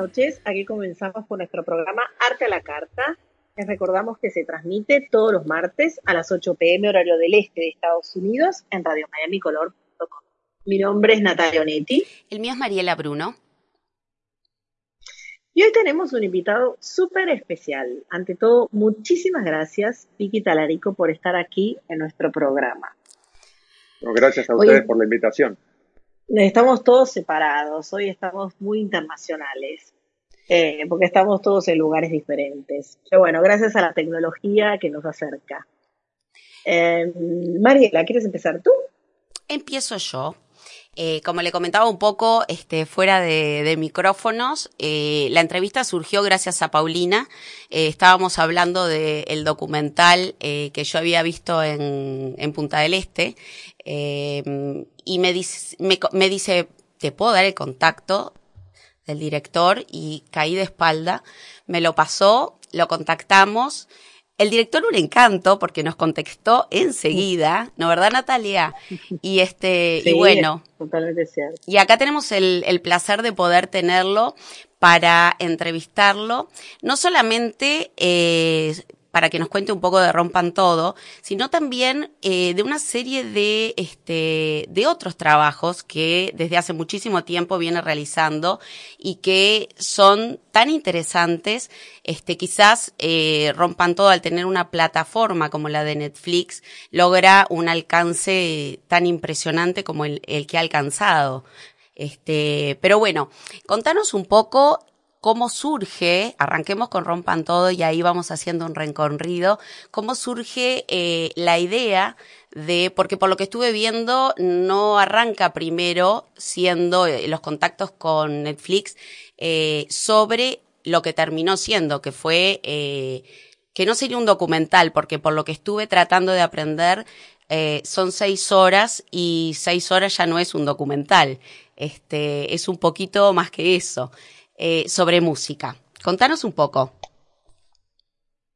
noches. Aquí comenzamos con nuestro programa Arte a la Carta. Les recordamos que se transmite todos los martes a las 8 pm horario del este de Estados Unidos en radiomiamicolor.com. Mi nombre es Natalia Onetti. El mío es Mariela Bruno. Y hoy tenemos un invitado súper especial. Ante todo, muchísimas gracias, Vicky Talarico, por estar aquí en nuestro programa. gracias a ustedes por la invitación. Estamos todos separados, hoy estamos muy internacionales, eh, porque estamos todos en lugares diferentes. Pero bueno, gracias a la tecnología que nos acerca. Eh, Mariela, ¿quieres empezar tú? Empiezo yo. Eh, como le comentaba un poco este, fuera de, micrófonos, eh, la entrevista surgió gracias a Paulina. Estábamos hablando del documental que yo había visto en, Punta del Este y me dice, me dice, ¿te puedo dar el contacto del director? Y caí de espalda. Me lo pasó, lo contactamos el director un encanto porque nos contestó enseguida, ¿no verdad Natalia? Y este, y bueno. Totalmente cierto. Y acá tenemos el, el placer de poder tenerlo para entrevistarlo, no solamente eh, para que nos cuente un poco de Rompan Todo, sino también eh, de una serie de, este, de otros trabajos que desde hace muchísimo tiempo viene realizando y que son tan interesantes, este, quizás eh, Rompan Todo al tener una plataforma como la de Netflix logra un alcance tan impresionante como el, el que ha alcanzado. Este, pero bueno, contanos un poco cómo surge, arranquemos con Rompan Todo y ahí vamos haciendo un recorrido, cómo surge eh, la idea de, porque por lo que estuve viendo, no arranca primero siendo eh, los contactos con Netflix eh, sobre lo que terminó siendo, que fue que no sería un documental, porque por lo que estuve tratando de aprender, son seis horas y seis horas ya no es un documental. Este, es un poquito más que eso. Eh, sobre música. Contanos un poco.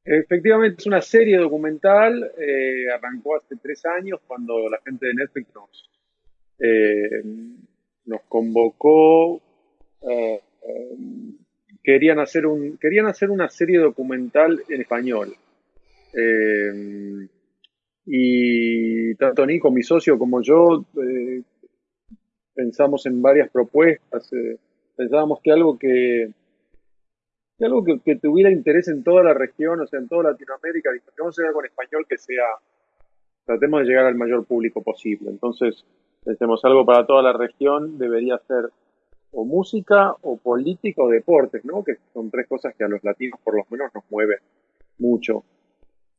Efectivamente, es una serie documental. Eh, arrancó hace tres años cuando la gente de Netflix nos, eh, convocó. querían, hacer un, querían hacer una serie documental en español. y tanto Nico, mi socio, como yo pensamos en varias propuestas pensábamos que algo que, algo que, tuviera interés en toda la región, o sea, en toda Latinoamérica, vamos a hacer algo en español que sea, tratemos de llegar al mayor público posible. Entonces, tenemos algo para toda la región, debería ser o música, o política, o deportes, ¿no? Que son tres cosas que a los latinos por lo menos nos mueven mucho.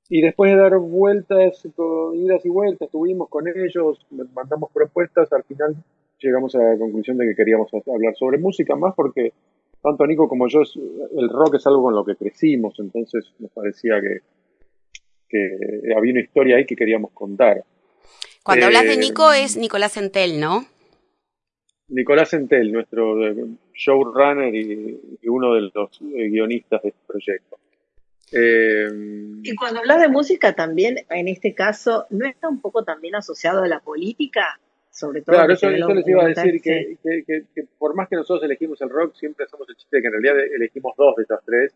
Y después de dar vueltas, idas y vueltas, estuvimos con ellos, mandamos propuestas, al final llegamos a la conclusión de que queríamos hablar sobre música más porque tanto Nico como yo, el rock es algo con lo que crecimos, entonces nos parecía que, que había una historia ahí que queríamos contar. Cuando hablas de eh, Nico es Nicolás Entel, ¿no? Nicolás Entel, nuestro eh, showrunner y, uno de los eh, guionistas de este proyecto. y cuando hablas de música también, en este caso, ¿no está un poco también asociado a la política? Sobre todo. Claro, eso, les iba a decir, que, por más que nosotros elegimos el rock, siempre hacemos el chiste de que en realidad elegimos dos de estas tres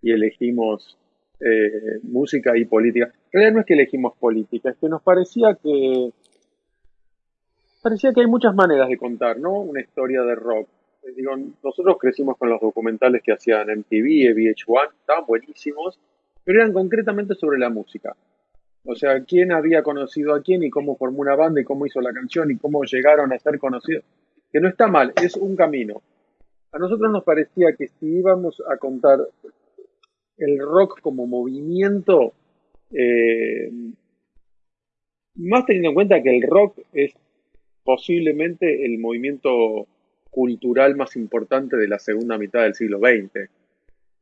y elegimos eh, música y política. En realidad no es que elegimos política, es que nos parecía que parecía que hay muchas maneras de contar, ¿no? Una historia de rock. Eh, digo, nosotros crecimos con los documentales que hacían MTV, VH1, estaban buenísimos, pero eran concretamente sobre la música. O sea, quién había conocido a quién y cómo formó una banda y cómo hizo la canción y cómo llegaron a ser conocidos. Que no está mal, es un camino. A nosotros nos parecía que si íbamos a contar el rock como movimiento, eh, más teniendo en cuenta que el rock es posiblemente el movimiento cultural más importante de la segunda mitad del siglo XX.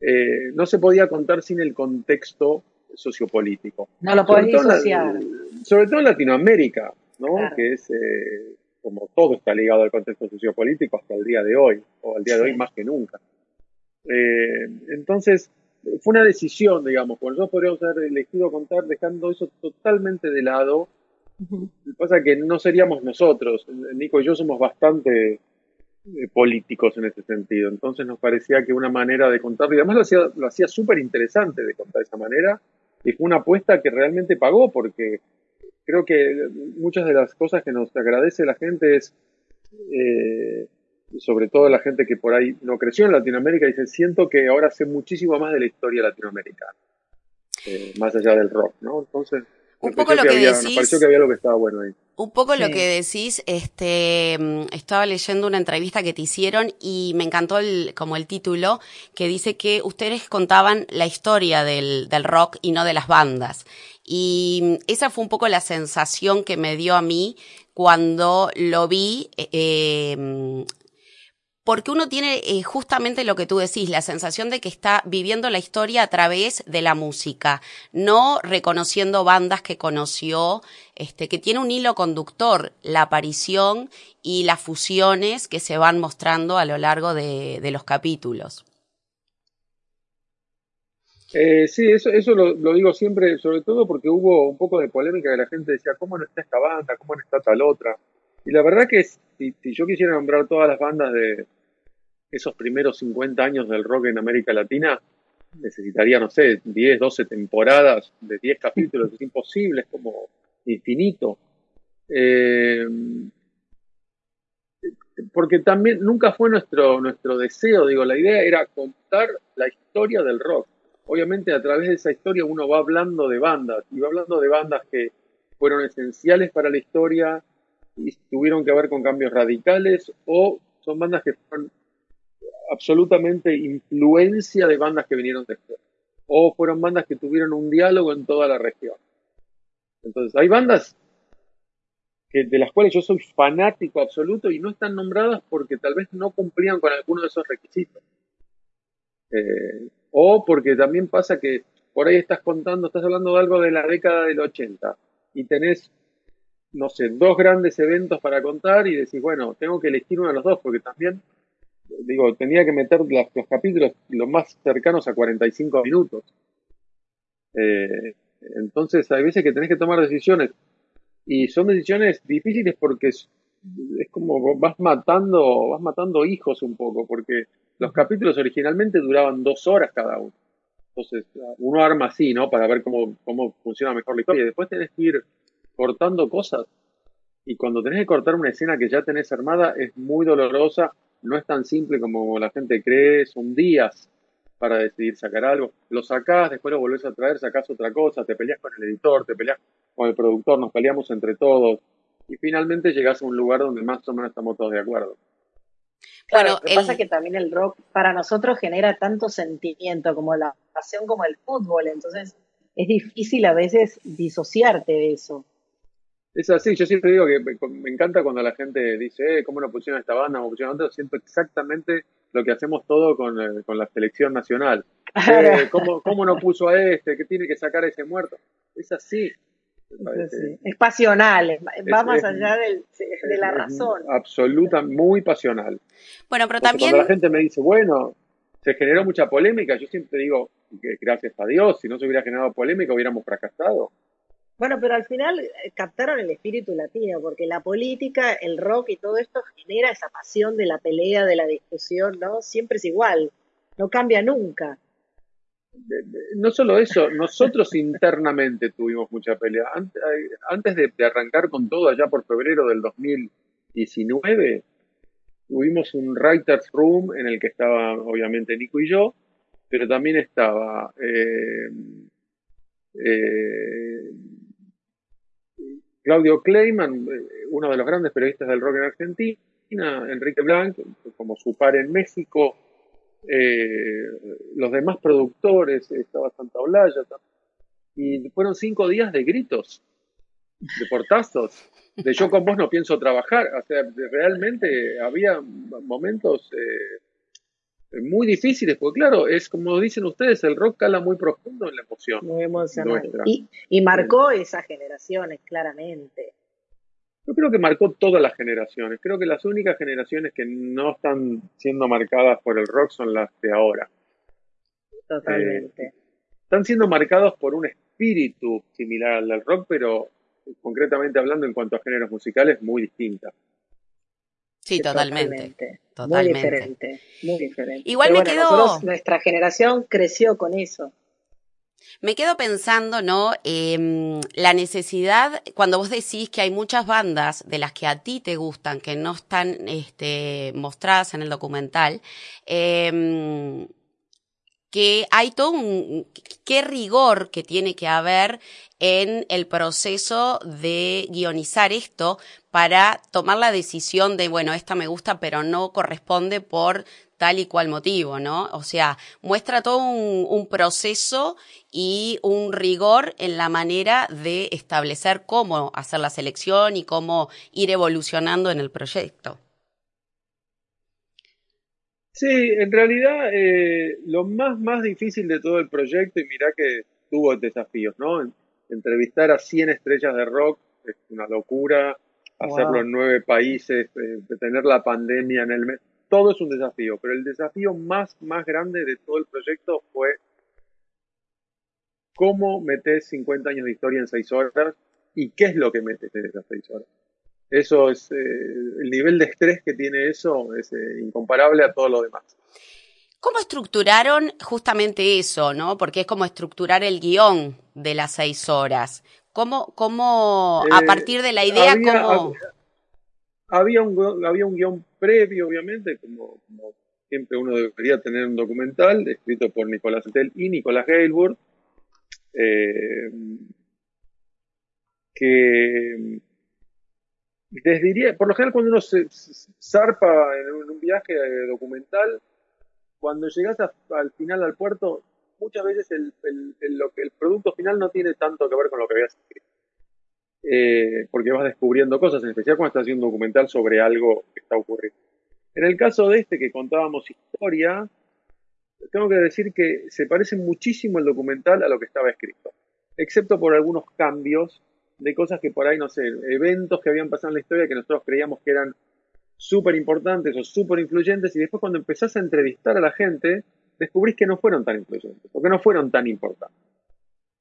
Eh, no se podía contar sin el contexto sociopolítico. No lo podés disociar. sobre todo en Latinoamérica, ¿no? Que es, eh, como todo está ligado al contexto sociopolítico hasta el día de hoy, o al día de hoy más que nunca. Eh, entonces, fue una decisión, digamos, cuando nosotros podríamos haber elegido contar dejando eso totalmente de lado. Lo que pasa es que no seríamos nosotros, Nico y yo somos bastante eh, políticos en ese sentido. Entonces nos parecía que una manera de contarlo, y además lo hacía, lo hacía súper interesante de contar de esa manera, y fue una apuesta que realmente pagó, porque creo que muchas de las cosas que nos agradece la gente es, eh, sobre todo la gente que por ahí no creció en Latinoamérica, dice, siento que ahora sé muchísimo más de la historia latinoamericana, eh, más allá del rock, ¿no? Entonces, un poco lo que, decís, pareció que había lo que estaba bueno ahí. Un poco lo que decís, este, estaba leyendo una entrevista que te hicieron y me encantó el, como el título, que dice que ustedes contaban la historia del, del rock y no de las bandas. Y esa fue un poco la sensación que me dio a mí cuando lo vi eh, eh porque uno tiene eh, justamente lo que tú decís, la sensación de que está viviendo la historia a través de la música, no reconociendo bandas que conoció, este, que tiene un hilo conductor, la aparición y las fusiones que se van mostrando a lo largo de, los capítulos. Eh, sí, eso, eso lo, digo siempre, sobre todo porque hubo un poco de polémica que la gente decía, ¿cómo no está esta banda? ¿Cómo no está tal otra? Y la verdad que si yo quisiera nombrar todas las bandas de, esos primeros 50 años del rock en América Latina, necesitaría, no sé, 10, 12 temporadas de 10 capítulos, es imposible, es como infinito. Eh, porque también nunca fue nuestro, nuestro deseo, digo, la idea era contar la historia del rock. Obviamente a través de esa historia uno va hablando de bandas, y va hablando de bandas que fueron esenciales para la historia y tuvieron que ver con cambios radicales, o son bandas que fueron absolutamente influencia de bandas que vinieron después. O fueron bandas que tuvieron un diálogo en toda la región. Entonces, hay bandas que, de las cuales yo soy fanático absoluto y no están nombradas porque tal vez no cumplían con alguno de esos requisitos. Eh, o porque también pasa que por ahí estás contando, estás hablando de algo de la década del 80 y tenés, no sé, dos grandes eventos para contar y decís, bueno, tengo que elegir uno de los dos porque también digo, tenía que meter los capítulos los más cercanos a 45 minutos. Eh, entonces, hay veces que tenés que tomar decisiones. Y son decisiones difíciles porque es, como vas matando, vas matando hijos un poco, porque los capítulos originalmente duraban dos horas cada uno. Entonces, uno arma así, ¿no? Para ver cómo, cómo funciona mejor la historia. Y después tenés que ir cortando cosas. Y cuando tenés que cortar una escena que ya tenés armada, es muy dolorosa no es tan simple como la gente cree, son días para decidir sacar algo. Lo sacás, después lo volvés a traer, sacás otra cosa, te peleas con el editor, te peleas con el productor, nos peleamos entre todos y finalmente llegás a un lugar donde más o menos estamos todos de acuerdo. Claro, lo que pasa es que también el rock para nosotros genera tanto sentimiento como la pasión como el fútbol, entonces es difícil a veces disociarte de eso. Es así, yo siempre digo que me, encanta cuando la gente dice, eh, ¿cómo no pusieron esta banda? ¿Cómo pusieron otra? Siento exactamente lo que hacemos todo con, eh, con la selección nacional. Eh, ¿cómo, ¿cómo, no puso a este? ¿Qué tiene que sacar a ese muerto? Es así. Es, pasional, va más allá del, de la razón. Absoluta, muy pasional. Bueno, pero también... Cuando la gente me dice, bueno, se generó mucha polémica, yo siempre digo que gracias a Dios, si no se hubiera generado polémica hubiéramos fracasado. Bueno, pero al final eh, captaron el espíritu latino, porque la política, el rock y todo esto genera esa pasión de la pelea, de la discusión, ¿no? Siempre es igual, no cambia nunca. No solo eso, nosotros internamente tuvimos mucha pelea. Antes de, arrancar con todo allá por febrero del 2019, tuvimos un writer's room en el que estaba obviamente Nico y yo, pero también estaba eh, eh, Claudio Kleiman, eh, uno de los grandes periodistas del rock en Argentina, Enrique Blanc, como su par en México, eh, los demás productores, estaba Santa Olaya, y fueron cinco días de gritos, de portazos, de yo con vos no pienso trabajar, o sea, realmente había momentos eh, muy difíciles, porque claro, es como dicen ustedes, el rock cala muy profundo en la emoción. Muy emocional. Y, marcó esas generaciones, claramente. Yo creo que marcó todas las generaciones. Creo que las únicas generaciones que no están siendo marcadas por el rock son las de ahora. Totalmente. Eh, están siendo marcados por un espíritu similar al del rock, pero concretamente hablando en cuanto a géneros musicales, muy distinta. Sí, totalmente. Muy diferente, muy diferente. Igual me quedo... nuestra generación creció con eso. Me quedo pensando, ¿no? Em, la necesidad, cuando vos decís que hay muchas bandas de las que a ti te gustan, que no están este, mostradas en el documental, eh, que hay todo un, qué rigor que tiene que haber en el proceso de guionizar esto para tomar la decisión de, bueno, esta me gusta, pero no corresponde por tal y cual motivo, ¿no? O sea, muestra todo un, un, proceso y un rigor en la manera de establecer cómo hacer la selección y cómo ir evolucionando en el proyecto. Sí, en realidad eh, lo más, más difícil de todo el proyecto, y mirá que tuvo desafíos, ¿no? Entrevistar a 100 estrellas de rock es una locura, hacerlo en nueve países, eh, tener la pandemia en el mes, todo es un desafío, pero el desafío más, más grande de todo el proyecto fue cómo metes 50 años de historia en 6 horas y qué es lo que metes en esas 6 horas. Eso es, eh, el nivel de estrés que tiene eso es eh, incomparable a todo lo demás. ¿Cómo estructuraron justamente eso, no? Porque es como estructurar el guion de las seis horas. ¿Cómo, cómo a eh, partir de la idea, había, cómo...? Había un, había un guion previo, obviamente, como, siempre uno debería tener un documental, escrito por Nicolás Entel y Nicolás Gailburg, que les diría, por lo general cuando uno se, zarpa en un, viaje documental, cuando llegas al final al puerto, muchas veces el, lo que, el producto final no tiene tanto que ver con lo que habías escrito. Eh, porque vas descubriendo cosas, en especial cuando estás haciendo un documental sobre algo que está ocurriendo. En el caso de este que contábamos historia, tengo que decir que se parece muchísimo el documental a lo que estaba escrito, excepto por algunos cambios de cosas que por ahí, no sé, eventos que habían pasado en la historia que nosotros creíamos que eran súper importantes o súper influyentes y después cuando empezás a entrevistar a la gente, descubrís que no fueron tan influyentes o que no fueron tan importantes.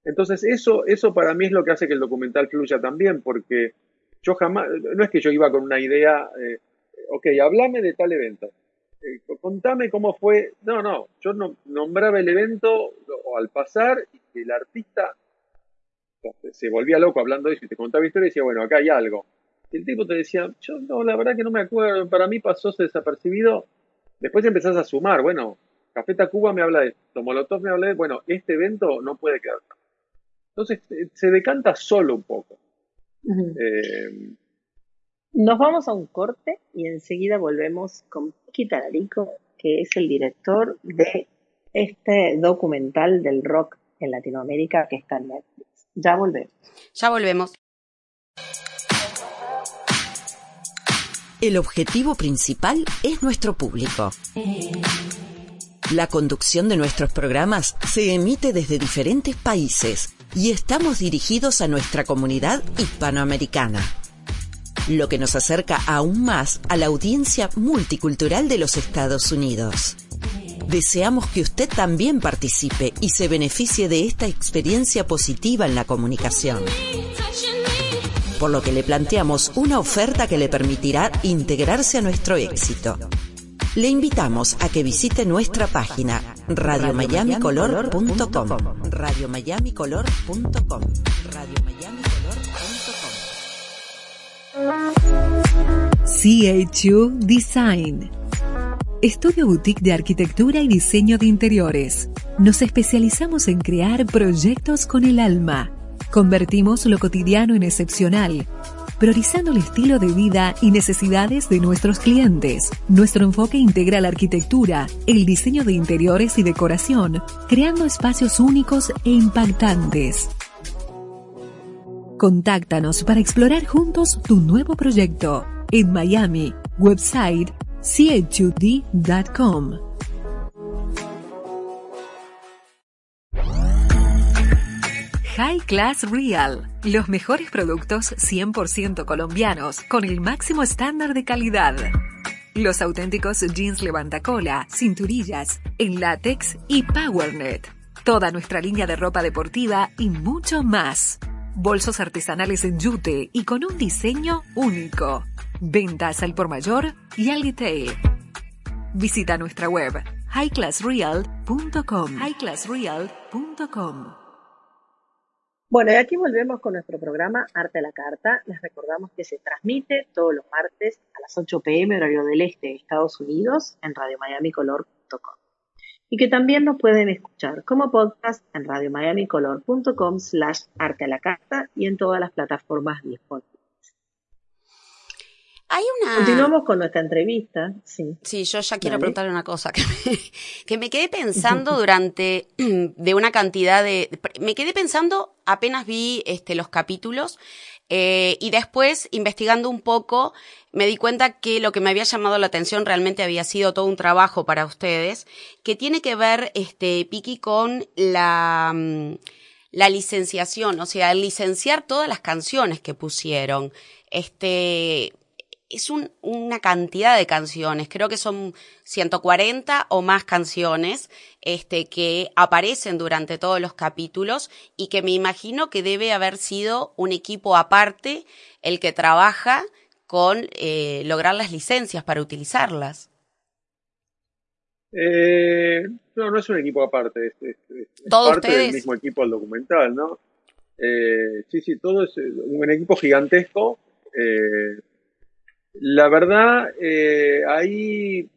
Entonces eso, eso para mí es lo que hace que el documental fluya también, porque yo jamás, no es que yo iba con una idea, eh, ok, hablame de tal evento, eh, contame cómo fue, no, no, yo no, nombraba el evento o al pasar y que el artista se volvía loco hablando de eso y te contaba historia y decía, bueno, acá hay algo. Y el tipo te decía, yo no, la verdad que no me acuerdo, para mí pasó desapercibido. Después empezás a sumar, bueno, Café Tacuba me habla de esto, Molotov me habla de, bueno, este evento no puede quedar. Entonces eh, se decanta solo un poco. Eh, Nos vamos a un corte y enseguida volvemos con Piki Tararico, que es el director de este documental del rock en Latinoamérica que está en Netflix. Ya volvemos. Ya volvemos. El objetivo principal es nuestro público. La conducción de nuestros programas se emite desde diferentes países y estamos dirigidos a nuestra comunidad hispanoamericana, lo que nos acerca aún más a la audiencia multicultural de los Estados Unidos. Deseamos que usted también participe y se beneficie de esta experiencia positiva en la comunicación. Por lo que le planteamos una oferta que le permitirá integrarse a nuestro éxito. Le invitamos a que visite nuestra página radiomiamicolor.com. Radiomiamicolor.com. Radiomiamicolor.com. CHU Design Estudio Boutique de Arquitectura y Diseño de Interiores. Nos especializamos en crear proyectos con el alma. Convertimos lo cotidiano en excepcional, priorizando el estilo de vida y necesidades de nuestros clientes. Nuestro enfoque integra la arquitectura, el diseño de interiores y decoración, creando espacios únicos e impactantes. Contáctanos para explorar juntos tu nuevo proyecto en Miami, website chud.com. High Class Real. Los mejores productos 100% colombianos con el máximo estándar de calidad. Los auténticos jeans levantacola, cinturillas, en látex y PowerNet. Toda nuestra línea de ropa deportiva y mucho más. Bolsos artesanales en yute y con un diseño único. Ventas al por mayor y al detail. Visita nuestra web highclassreal.com. highclassreal.com. Bueno, y aquí volvemos con nuestro programa Arte a la Carta. Les recordamos que se transmite todos los martes a las 8 pm horario del este de Estados Unidos en radiomiamicolor.com. Y que también nos pueden escuchar como podcast en radiomiamicolor.com slash arte a la carta y en todas las plataformas disponibles. Hay una... Continuamos con nuestra entrevista. Sí, sí yo ya quiero preguntarle una cosa que me, que me quedé pensando durante de una cantidad de... Me quedé pensando apenas vi este, los capítulos eh, y después, investigando un poco, me di cuenta que lo que me había llamado la atención realmente había sido todo un trabajo para ustedes, que tiene que ver, este, Piki, con la, mm, la licenciación, o sea, licenciar todas las canciones que pusieron. Este, es un, una cantidad de canciones, creo que son 140 o más canciones este, que aparecen durante todos los capítulos y que me imagino que debe haber sido un equipo aparte el que trabaja con eh, lograr las licencias para utilizarlas. Eh, no, no es un equipo aparte, es, parte del mismo equipo del documental, ¿no? Eh, sí, sí, todo es un equipo gigantesco. La verdad, eh, ahí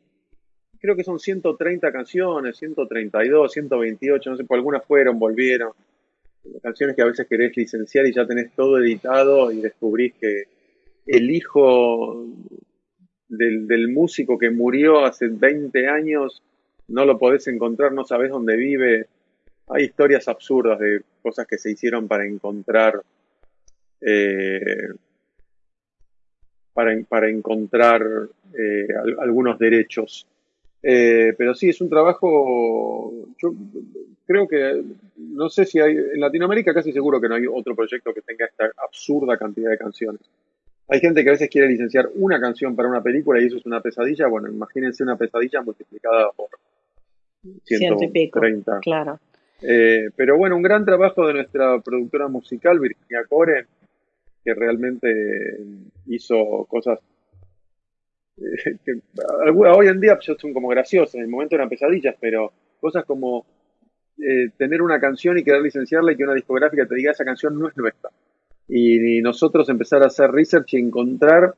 creo que son 130 canciones, 132, 128, no sé, por algunas fueron, volvieron. Canciones que a veces querés licenciar y ya tenés todo editado y descubrís que el hijo del, del músico que murió hace 20 años no lo podés encontrar, no sabés dónde vive. Hay historias absurdas de cosas que se hicieron para encontrar eh, para, para encontrar eh, algunos derechos. Eh, pero sí, es un trabajo, yo creo que, no sé si hay, en Latinoamérica casi seguro que no hay otro proyecto que tenga esta absurda cantidad de canciones. Hay gente que a veces quiere licenciar una canción para una película y eso es una pesadilla. Bueno, imagínense una pesadilla multiplicada por 130. claro. Eh, pero bueno, un gran trabajo de nuestra productora musical, Virginia Core, que realmente hizo cosas eh, que hoy en día son como graciosas, en el momento eran pesadillas, pero cosas como eh, tener una canción y querer licenciarla y que una discográfica te diga esa canción no es nuestra. Y, nosotros empezar a hacer research y encontrar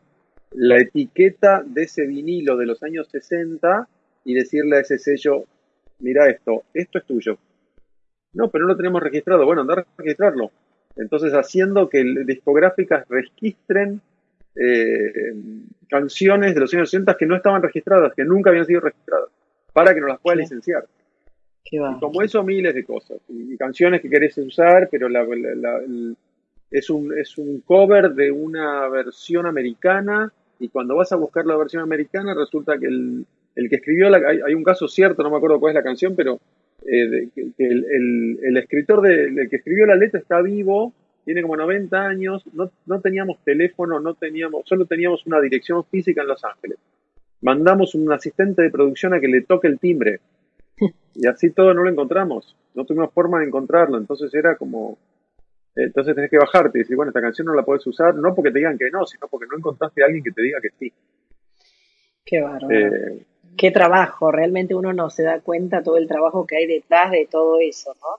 la etiqueta de ese vinilo de los años 60 y decirle a ese sello, mira esto, esto es tuyo. No, pero no lo tenemos registrado. Bueno, andar a registrarlo. Entonces, haciendo que discográficas registren eh, canciones de los años 80 que no estaban registradas, que nunca habían sido registradas, para que nos las pueda licenciar. y como eso, miles de cosas. Y, canciones que querés usar, pero es, un, es un cover de una versión americana, y cuando vas a buscar la versión americana, resulta que el, el que escribió la. Hay, hay, un caso cierto, no me acuerdo cuál es la canción, pero eh, que, el, el, escritor de, que escribió la letra está vivo, tiene como 90 años, no, no teníamos teléfono, no teníamos, solo teníamos una dirección física en Los Ángeles. Mandamos un asistente de producción a que le toque el timbre. Y así todo no lo encontramos. No tuvimos forma de encontrarlo. Entonces era como. Entonces tenés que bajarte y decir, bueno, esta canción no la puedes usar, no porque te digan que no, sino porque no encontraste a alguien que te diga que sí. Qué bárbaro. Eh, qué trabajo, realmente uno no se da cuenta todo el trabajo que hay detrás de todo eso, ¿no?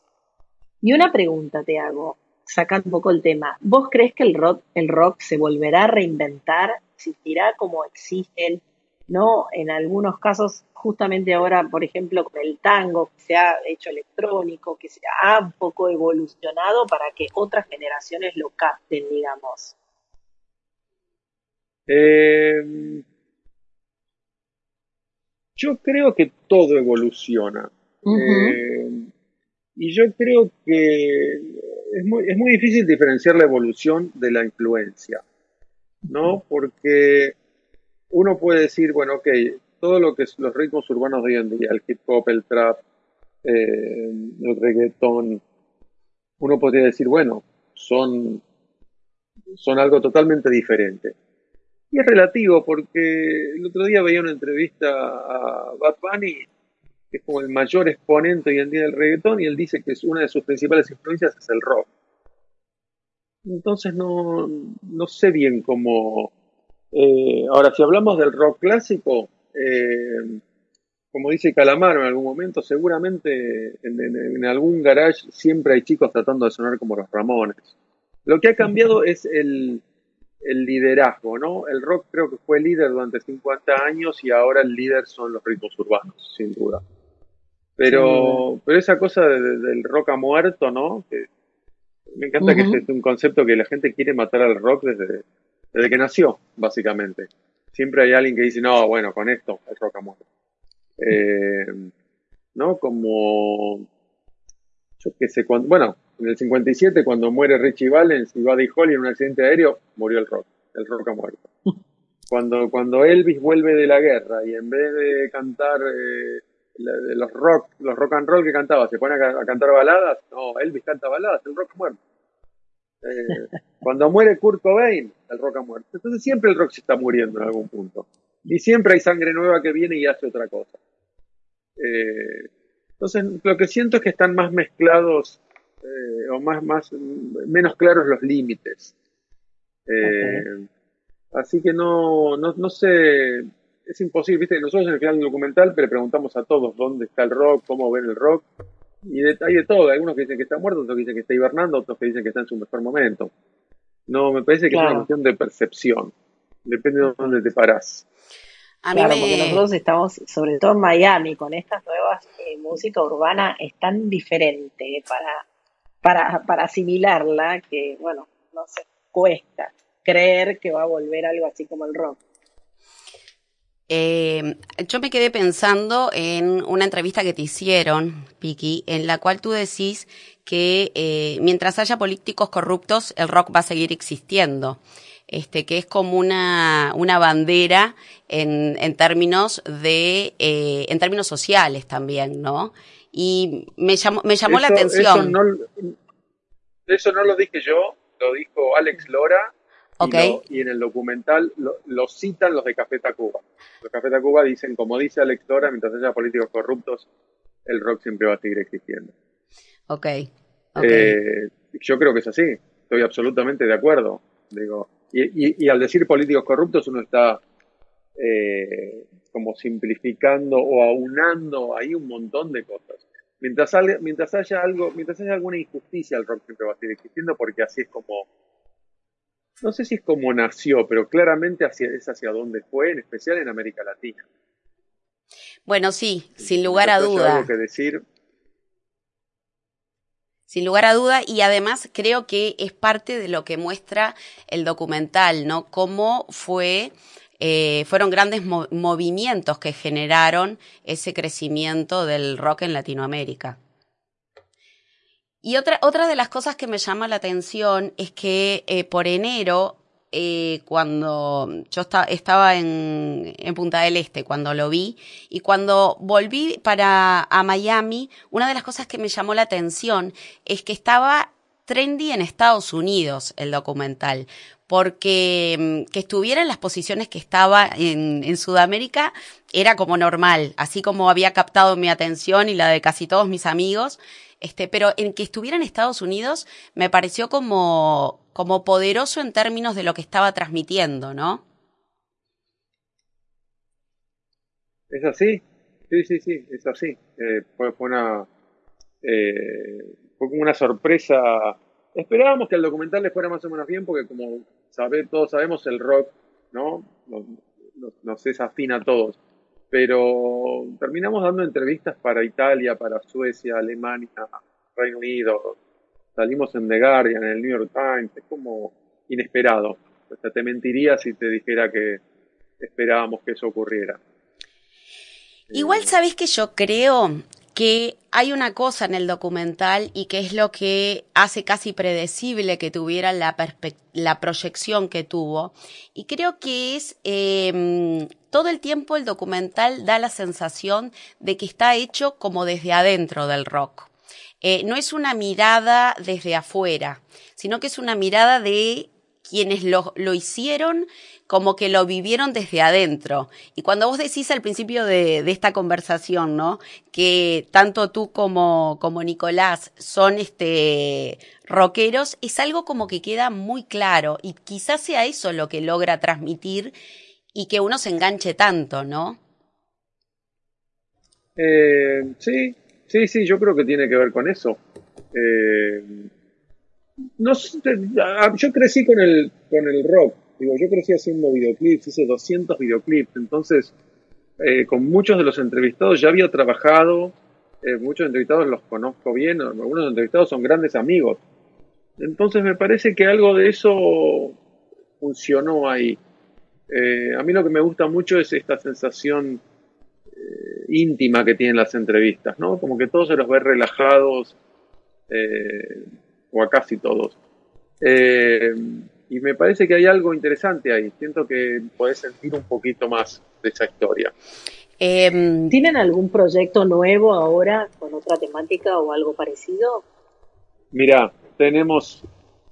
Y una pregunta te hago, sacando un poco el tema, ¿vos crees que el rock, el rock se volverá a reinventar, existirá como existen, ¿no? En algunos casos, justamente ahora, por ejemplo, con el tango, que se ha hecho electrónico, que se ha un poco evolucionado para que otras generaciones lo capten, digamos. Eh, yo creo que todo evoluciona. Eh, y yo creo que es muy, es muy difícil diferenciar la evolución de la influencia, ¿no? Porque uno puede decir, bueno, ok, todo lo que es los ritmos urbanos de hoy en día, el hip hop, el trap, eh, el reggaeton, uno podría decir, bueno, son, son algo totalmente diferente. Y es relativo porque el otro día veía una entrevista a Bad Bunny, que es como el mayor exponente hoy en día del reggaetón, y él dice que una de sus principales influencias es el rock. Entonces no, no sé bien cómo... Eh, ahora, si hablamos del rock clásico, eh, como dice Calamaro en algún momento, seguramente en, algún garage siempre hay chicos tratando de sonar como los Ramones. Lo que ha cambiado es el, el liderazgo, ¿no? El rock creo que fue líder durante 50 años y ahora el líder son los ritmos urbanos, sin duda. Pero, pero esa cosa del rock ha muerto, ¿no? Que me encanta que es un concepto que la gente quiere matar al rock desde, desde que nació, básicamente. Siempre hay alguien que dice, no, bueno, con esto el rock ha muerto. Eh, ¿No? Como, yo qué sé, cuando, bueno, en el 57 cuando muere Richie Valens y Buddy Holly en un accidente aéreo, murió el rock. El rock ha muerto. Cuando, cuando Elvis vuelve de la guerra y en vez de cantar eh, los rock, los rock and roll que cantaba, se pone a, cantar baladas, no, Elvis canta baladas, el rock ha muerto. Eh, cuando muere Kurt Cobain, el rock ha muerto. Entonces siempre el rock se está muriendo en algún punto. Y siempre hay sangre nueva que viene y hace otra cosa. Eh, entonces lo que siento es que están más mezclados eh, o más, más, menos claros los límites. Así que no, no, no sé, es imposible, viste, nosotros en el final del documental le preguntamos a todos dónde está el rock, cómo ven el rock, y hay de todo, algunos que dicen que está muerto, otros que dicen que está hibernando, otros que dicen que está en su mejor momento. No, me parece que es una cuestión de percepción, depende de dónde te parás. claro, porque nosotros estamos, sobre todo en Miami, con estas nuevas eh, música urbana, es tan diferente para, para, para asimilarla que, bueno, no sé, cuesta creer que va a volver algo así como el rock. Eh, yo me quedé pensando en una entrevista que te hicieron, Piki, en la cual tú decís que eh, mientras haya políticos corruptos, el rock va a seguir existiendo. Este, que es como una, una bandera en, en términos de, eh, en términos sociales también, ¿no? Y me llamó, me llamó la atención. Eso no, eso no lo dije yo, lo dijo Alex Lora y, en el documental lo, citan los de Café Tacuba. Los Café Tacuba dicen, como dice Alex Dora, mientras haya políticos corruptos, el rock siempre va a seguir existiendo. Ok. Eh, yo creo que es así. Estoy absolutamente de acuerdo. Digo, y, al decir políticos corruptos uno está eh, como simplificando o aunando ahí un montón de cosas. Mientras, mientras haya algo, mientras haya alguna injusticia, el rock siempre va a seguir existiendo porque así es como no sé si es como nació, pero claramente hacia, es hacia donde fue, en especial en América Latina. Bueno, sí, sin lugar a duda. Algo que decir. Sin lugar a duda, y además creo que es parte de lo que muestra el documental, ¿no? Cómo fue, eh, fueron grandes movimientos que generaron ese crecimiento del rock en Latinoamérica. Y otra, otra de las cosas que me llama la atención es que eh, por enero, eh, cuando yo estaba en, Punta del Este, cuando lo vi, y cuando volví para a Miami, una de las cosas que me llamó la atención es que estaba trendy en Estados Unidos el documental, porque mm, que estuviera en las posiciones que estaba en, en, Sudamérica era como normal, así como había captado mi atención y la de casi todos mis amigos, este, pero en que estuviera en Estados Unidos me pareció como, como poderoso en términos de lo que estaba transmitiendo, ¿no? ¿Es así? Sí, sí, sí, es así. Eh, fue, fue, una. Eh, fue como una sorpresa. Esperábamos que el documental le fuera más o menos bien, porque como sabe, todos sabemos, el rock, ¿no? Nos, nos, es a todos pero terminamos dando entrevistas para Italia, para Suecia, Alemania, Reino Unido, salimos en The Guardian, en el New York Times, es como inesperado. O sea, te mentiría si te dijera que esperábamos que eso ocurriera. Igual eh, sabes que yo creo que hay una cosa en el documental y que es lo que hace casi predecible que tuviera la, la proyección que tuvo. Y creo que es eh, todo el tiempo el documental da la sensación de que está hecho como desde adentro del rock. Eh, no es una mirada desde afuera, sino que es una mirada de quienes lo, hicieron como que lo vivieron desde adentro. Y cuando vos decís al principio de, de esta conversación, ¿no? Que tanto tú como, como Nicolás son este rockeros, es algo como que queda muy claro. Y quizás sea eso lo que logra transmitir y que uno se enganche tanto, ¿no? Eh, sí, sí, sí, yo creo que tiene que ver con eso. Eh, no yo crecí con el, con el rock, digo, yo crecí haciendo videoclips, hice 200 videoclips, entonces eh, con muchos de los entrevistados ya había trabajado, eh, muchos entrevistados los conozco bien, algunos entrevistados son grandes amigos. Entonces me parece que algo de eso funcionó ahí. Eh, a mí lo que me gusta mucho es esta sensación íntima que tienen las entrevistas, ¿no? Como que todos se los ve relajados, eh, o a casi todos. y me parece que hay algo interesante ahí. Siento que podés sentir un poquito más de esa historia. Em, ¿Tienen algún proyecto nuevo ahora con otra temática o algo parecido? Mira, tenemos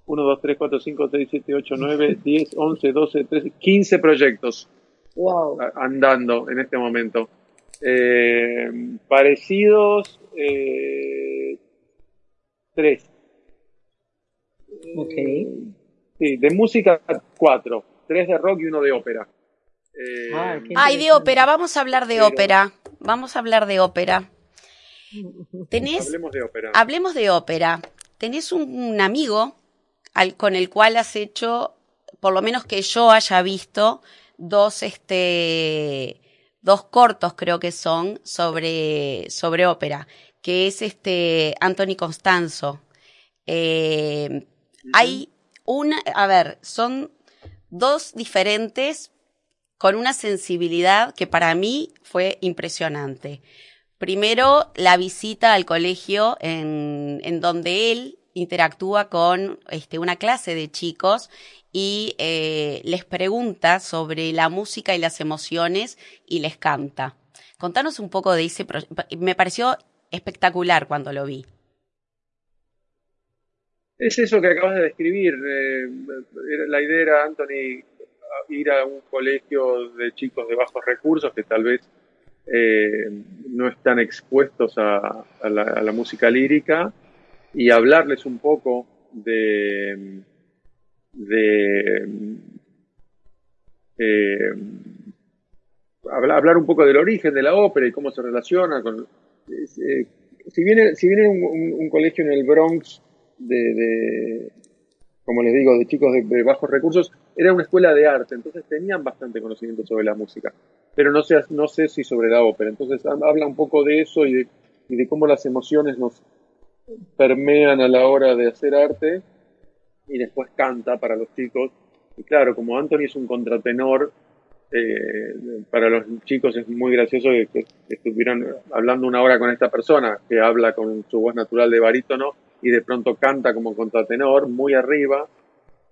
1, 2, 3, 4, 5, 6, 7, 8, 9, 10, 11, 12, 13, 15 proyectos wow. andando en este momento. Eh, parecidos, eh, 3. Ok. Sí, de música 4, 3 de rock y uno de ópera. Eh, ah, Ay, de ópera, vamos a hablar de pero, ópera. Vamos a hablar de ópera. ¿Tenés? Hablemos de ópera. Hablemos de ópera. Tenés un, un amigo al, con el cual has hecho, por lo menos que yo haya visto, dos, este, dos cortos creo que son sobre, sobre ópera, que es este Anthony Constanzo. Eh. Hay una, a ver, son dos diferentes con una sensibilidad que para mí fue impresionante. Primero, la visita al colegio en, en donde él interactúa con este, una clase de chicos y eh, les pregunta sobre la música y las emociones y les canta. Contanos un poco de ese me pareció espectacular cuando lo vi. Es eso que acabas de describir. Eh, la idea era, Anthony, ir a un colegio de chicos de bajos recursos que tal vez eh, no están expuestos a la música lírica y hablarles un poco de, de eh, hablar un poco del origen de la ópera y cómo se relaciona con eh, si viene si viene un, colegio en el Bronx de, de como les digo de chicos de, de, bajos recursos era una escuela de arte entonces tenían bastante conocimiento sobre la música pero no sé no sé si sobre la ópera entonces habla un poco de eso y de, y de cómo las emociones nos permean a la hora de hacer arte y después canta para los chicos. Y claro, como Anthony es un contratenor, eh, para los chicos es muy gracioso que, que, estuvieran hablando una hora con esta persona que habla con su voz natural de barítono y de pronto canta como contratenor muy arriba.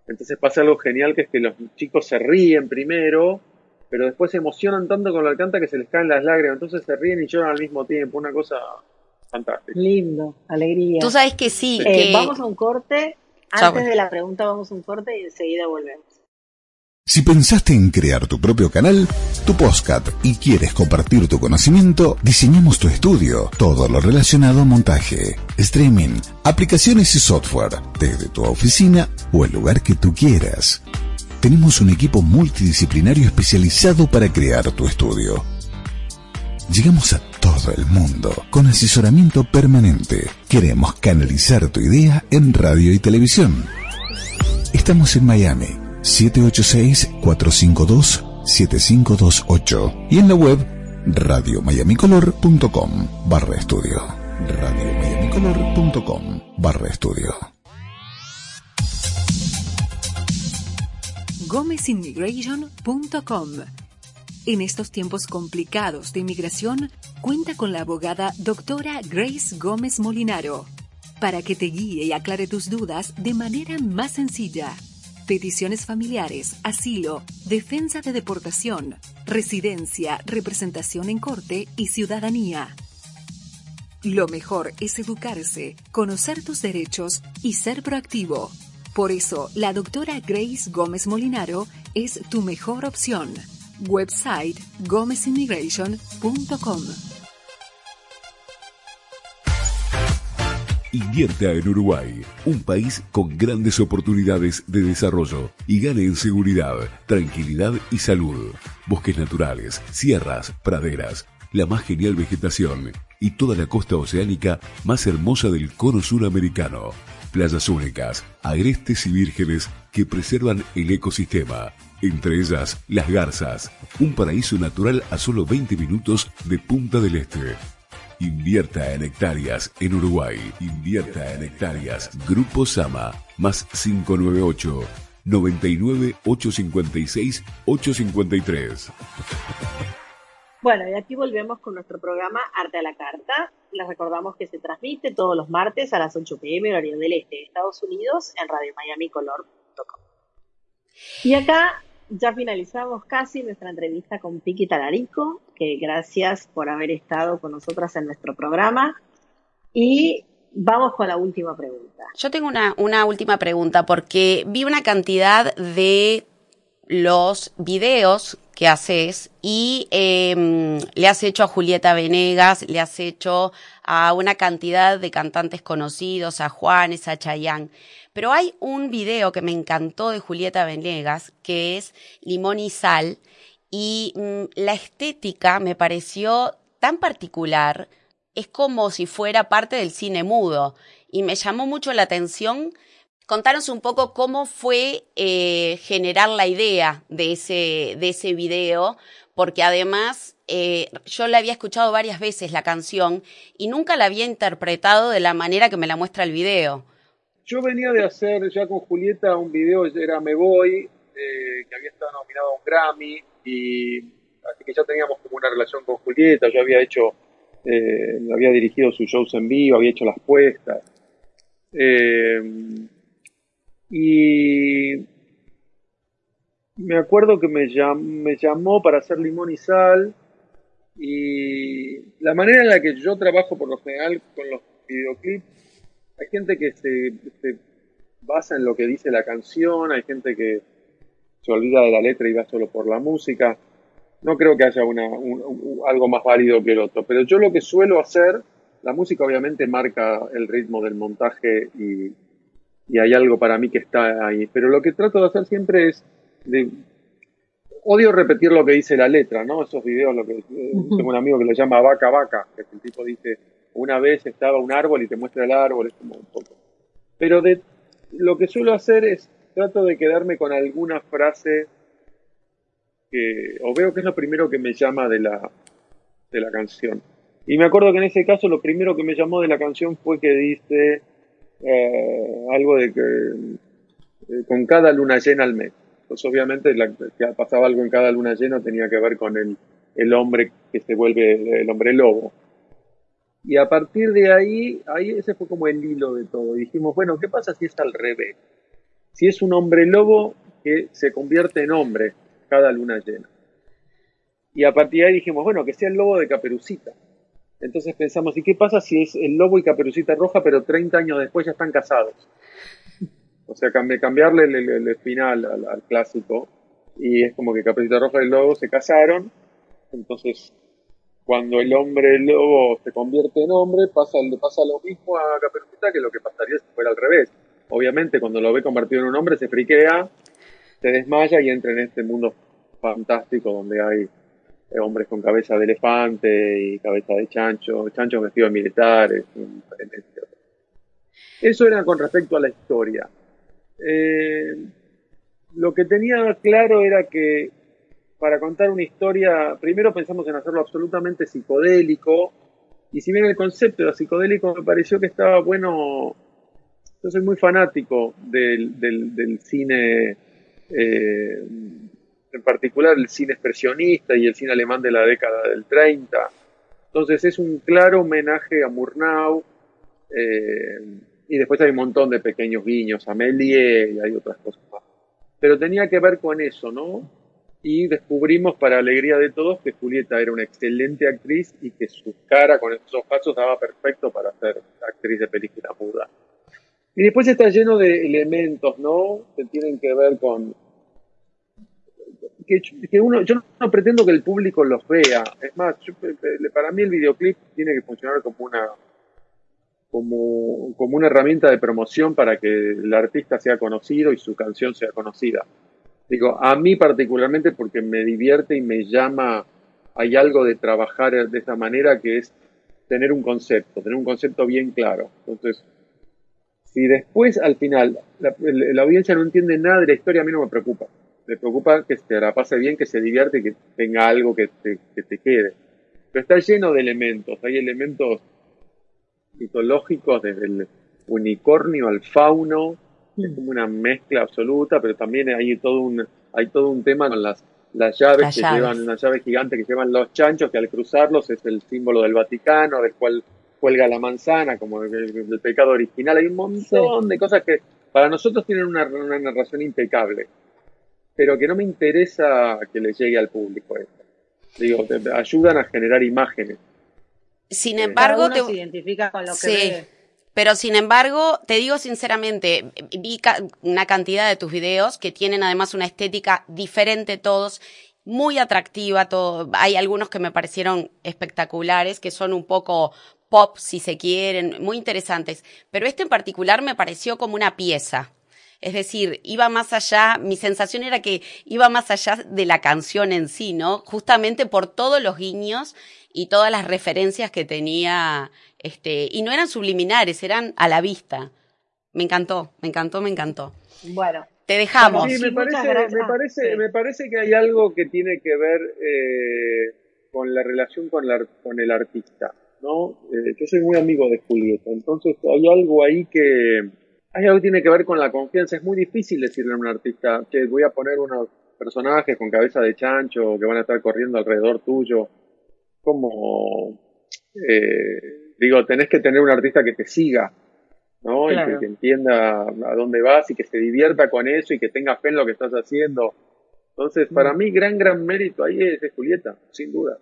Entonces pasa algo genial que es que los chicos se ríen primero, pero después se emocionan tanto con la canta que se les caen las lágrimas. Entonces se ríen y lloran al mismo tiempo. Una cosa fantástico. Lindo, alegría. Tú sabes que sí. Eh, que... Vamos a un corte. Antes de la pregunta vamos a un corte y enseguida volvemos. Si pensaste en crear tu propio canal, tu postcat y quieres compartir tu conocimiento, diseñamos tu estudio. Todo lo relacionado a montaje, streaming, aplicaciones y software, desde tu oficina o el lugar que tú quieras. Tenemos un equipo multidisciplinario especializado para crear tu estudio. Llegamos a todo el mundo con asesoramiento permanente. Queremos canalizar tu idea en radio y televisión. Estamos en Miami, 786-452-7528 y en la web radiomiamicolor.com barra estudio. radiomiamicolor.com barra estudio. gómezimmigration.com en estos tiempos complicados de inmigración, cuenta con la abogada doctora Grace Gómez Molinaro para que te guíe y aclare tus dudas de manera más sencilla. Peticiones familiares, asilo, defensa de deportación, residencia, representación en corte y ciudadanía. Lo mejor es educarse, conocer tus derechos y ser proactivo. Por eso, la doctora Grace Gómez Molinaro es tu mejor opción. Website Invierta en Uruguay, un país con grandes oportunidades de desarrollo y gane en seguridad, tranquilidad y salud. Bosques naturales, sierras, praderas, la más genial vegetación y toda la costa oceánica más hermosa del cono suramericano. Playas únicas, agrestes y vírgenes que preservan el ecosistema. Entre ellas, Las Garzas, un paraíso natural a solo 20 minutos de Punta del Este. Invierta en hectáreas en Uruguay. Invierta en hectáreas. Grupo Sama, más 598 99 856 853. Bueno, y aquí volvemos con nuestro programa Arte a la Carta. Les recordamos que se transmite todos los martes a las 8 pm horario del este de Estados Unidos en radiomiamicolor.com. Y acá ya finalizamos casi nuestra entrevista con Piki Talarico, que gracias por haber estado con nosotras en nuestro programa. Y vamos con la última pregunta. Yo tengo una, una última pregunta porque vi una cantidad de los videos que haces y em, le has hecho a Julieta Venegas, le has hecho a una cantidad de cantantes conocidos, a Juanes, a Chayanne. Pero hay un video que me encantó de Julieta Venegas, que es Limón y Sal, y mm, la estética me pareció tan particular, es como si fuera parte del cine mudo, y me llamó mucho la atención contaros un poco cómo fue eh, generar la idea de ese, de ese video, porque además eh, yo la había escuchado varias veces la canción y nunca la había interpretado de la manera que me la muestra el video. Yo venía de hacer ya con Julieta un video, era Me Voy, eh, que había estado nominado a un Grammy, y así que ya teníamos como una relación con Julieta, yo había hecho, había dirigido sus shows en vivo, había hecho las puestas. Eh, y me acuerdo que me, me llamó para hacer limón y sal. Y la manera en la que yo trabajo por lo general con los videoclips, hay gente que se, basa en lo que dice la canción, hay gente que se olvida de la letra y va solo por la música. No creo que haya una, algo más válido que el otro, pero yo lo que suelo hacer, la música obviamente marca el ritmo del montaje y, y hay algo para mí que está ahí. Pero lo que trato de hacer siempre es de, odio repetir lo que dice la letra, ¿no? Esos videos, lo que eh, tengo un amigo que lo llama vaca vaca, que el tipo dice una vez estaba un árbol y te muestra el árbol, es como un poco. Pero de lo que suelo hacer es trato de quedarme con alguna frase que o veo que es lo primero que me llama de la de la canción. Y me acuerdo que en ese caso lo primero que me llamó de la canción fue que dice eh, algo de que eh, con cada luna llena al mes. Pues obviamente la, que pasaba algo en cada luna llena tenía que ver con el, el hombre que se vuelve el hombre lobo. Y a partir de ahí, ahí ese fue como el hilo de todo. dijimos, bueno, ¿qué pasa si es al revés? Si es un hombre lobo que se convierte en hombre cada luna llena. Y a partir de ahí dijimos, bueno, que sea el lobo de Caperucita. Entonces pensamos, ¿y qué pasa si es el lobo y caperucita roja, pero 30 años después ya están casados? O sea, cambiarle el, final al, clásico. Y es como que Caperucita Roja y el lobo se casaron. Entonces, cuando el hombre lobo se convierte en hombre, pasa, le pasa lo mismo a Caperucita que lo que pasaría si fuera al revés. Obviamente, cuando lo ve convertido en un hombre, se friquea, se desmaya y entra en este mundo fantástico donde hay eh, hombres con cabeza de elefante y cabeza de chancho, chanchos vestidos militares. Eso era con respecto a la historia. Eh, lo que tenía claro era que para contar una historia, primero pensamos en hacerlo absolutamente psicodélico, y si bien el concepto era psicodélico, me pareció que estaba bueno. Yo soy muy fanático del, del, cine eh, en particular el cine expresionista y el cine alemán de la década del 30. Entonces es un claro homenaje a Murnau eh, y después hay un montón de pequeños guiños a Méliès y hay otras cosas más. Pero tenía que ver con eso, ¿no? Y descubrimos, para alegría de todos, que Julieta era una excelente actriz y que su cara con esos pasos daba perfecto para ser actriz de película muda. Y después está lleno de elementos, ¿no? Que tienen que ver con... Que, uno, yo no pretendo que el público los vea. Es más, para mí el videoclip tiene que funcionar como una, como, como una herramienta de promoción para que el artista sea conocido y su canción sea conocida. Digo, a mí particularmente porque me divierte y me llama, hay algo de trabajar de esa manera que es tener un concepto, tener un concepto bien claro. Entonces, si después al final la, audiencia no entiende nada de la historia, a mí no me preocupa. Me preocupa que se la pase bien, que se divierte y que tenga algo que te, que te quede. Pero está lleno de elementos, hay elementos mitológicos desde el unicornio al fauno, es como una mezcla absoluta, pero también hay todo un, hay todo un tema con las, las llaves que llevan, una llave gigante que llevan los chanchos, que al cruzarlos es el símbolo del Vaticano, del cual cuelga la manzana, como el, pecado original. Hay un montón de cosas que para nosotros tienen una, narración impecable, pero que no me interesa que le llegue al público esto. Digo, ayudan a generar imágenes. Sin embargo, te identifica con lo que ve. Pero sin embargo, te digo sinceramente, vi una cantidad de tus videos que tienen además una estética diferente todos, muy atractiva, todo. Hay algunos que me parecieron espectaculares, que son un poco pop, si se quieren, muy interesantes. Pero este en particular me pareció como una pieza. Es decir, iba más allá, mi sensación era que iba más allá de la canción en sí, ¿no? Justamente por todos los guiños y todas las referencias que tenía, este, y no eran subliminares, eran a la vista. Me encantó, me encantó, me encantó. Bueno. Te dejamos. Sí, me parece, me parece, me parece que hay algo que tiene que ver eh, con la relación con, la, con el artista, ¿no? Eh, yo soy muy amigo de Julieta, entonces hay algo ahí que hay algo que tiene que ver con la confianza. Es muy difícil decirle a un artista que voy a poner unos personajes con cabeza de chancho que van a estar corriendo alrededor tuyo como, eh, digo, tenés que tener un artista que te siga, ¿no? Y que, entienda a dónde vas y que se divierta con eso y que tenga fe en lo que estás haciendo. Entonces, para mm. mí, gran, gran mérito ahí es de Julieta, sin duda.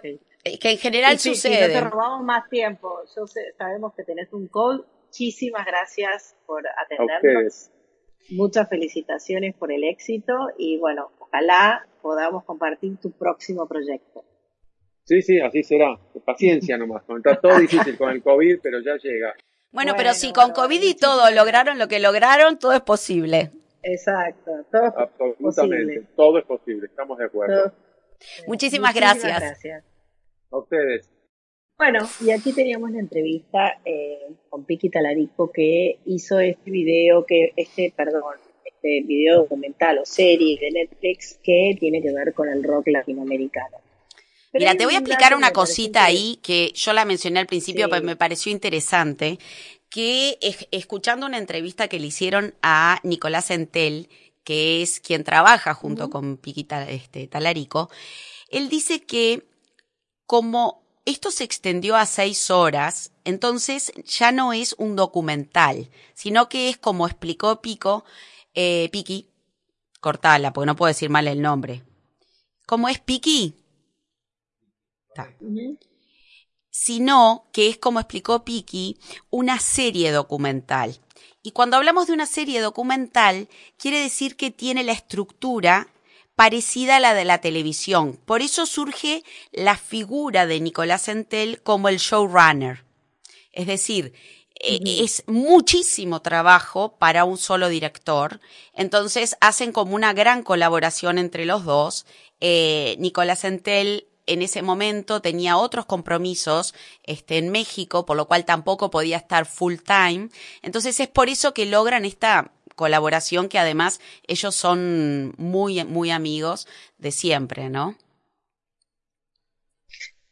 que en general sucede. no te robamos más tiempo. Yo sé, sabemos que tenés un call. Muchísimas gracias por atendernos. Muchas felicitaciones por el éxito y bueno, ojalá podamos compartir tu próximo proyecto. Sí, sí, así será. Paciencia nomás. Está todo difícil con el COVID, pero ya llega. Bueno, pero si con COVID y todo lograron lo que lograron, todo es posible. Exacto, todo es Absolutamente, todo es posible, estamos de acuerdo. Muchísimas, gracias. gracias. A ustedes. Bueno, y aquí teníamos la entrevista eh, con Piki Talarico que hizo este video, que este, perdón, este video documental o serie de Netflix que tiene que ver con el rock latinoamericano. Mira, te voy a explicar una cosita ahí que yo la mencioné al principio, pero me pareció interesante, que escuchando una entrevista que le hicieron a Nicolás Entel, que es quien trabaja junto con Piquita este, Talarico, él dice que como esto se extendió a seis horas, entonces ya no es un documental, sino que es como explicó Pico, eh, Piqui, cortala, porque no puedo decir mal el nombre. ¿Cómo es Piqui? Sino que es, como explicó Piki, una serie documental. Y cuando hablamos de una serie documental, quiere decir que tiene la estructura parecida a la de la televisión. Por eso surge la figura de Nicolás Entel como el showrunner. Es decir, e, es muchísimo trabajo para un solo director. Entonces hacen como una gran colaboración entre los dos. Eh, Nicolás Entel en ese momento tenía otros compromisos este, en México, por lo cual tampoco podía estar full time. Entonces es por eso que logran esta colaboración que además ellos son muy, muy amigos de siempre, ¿no?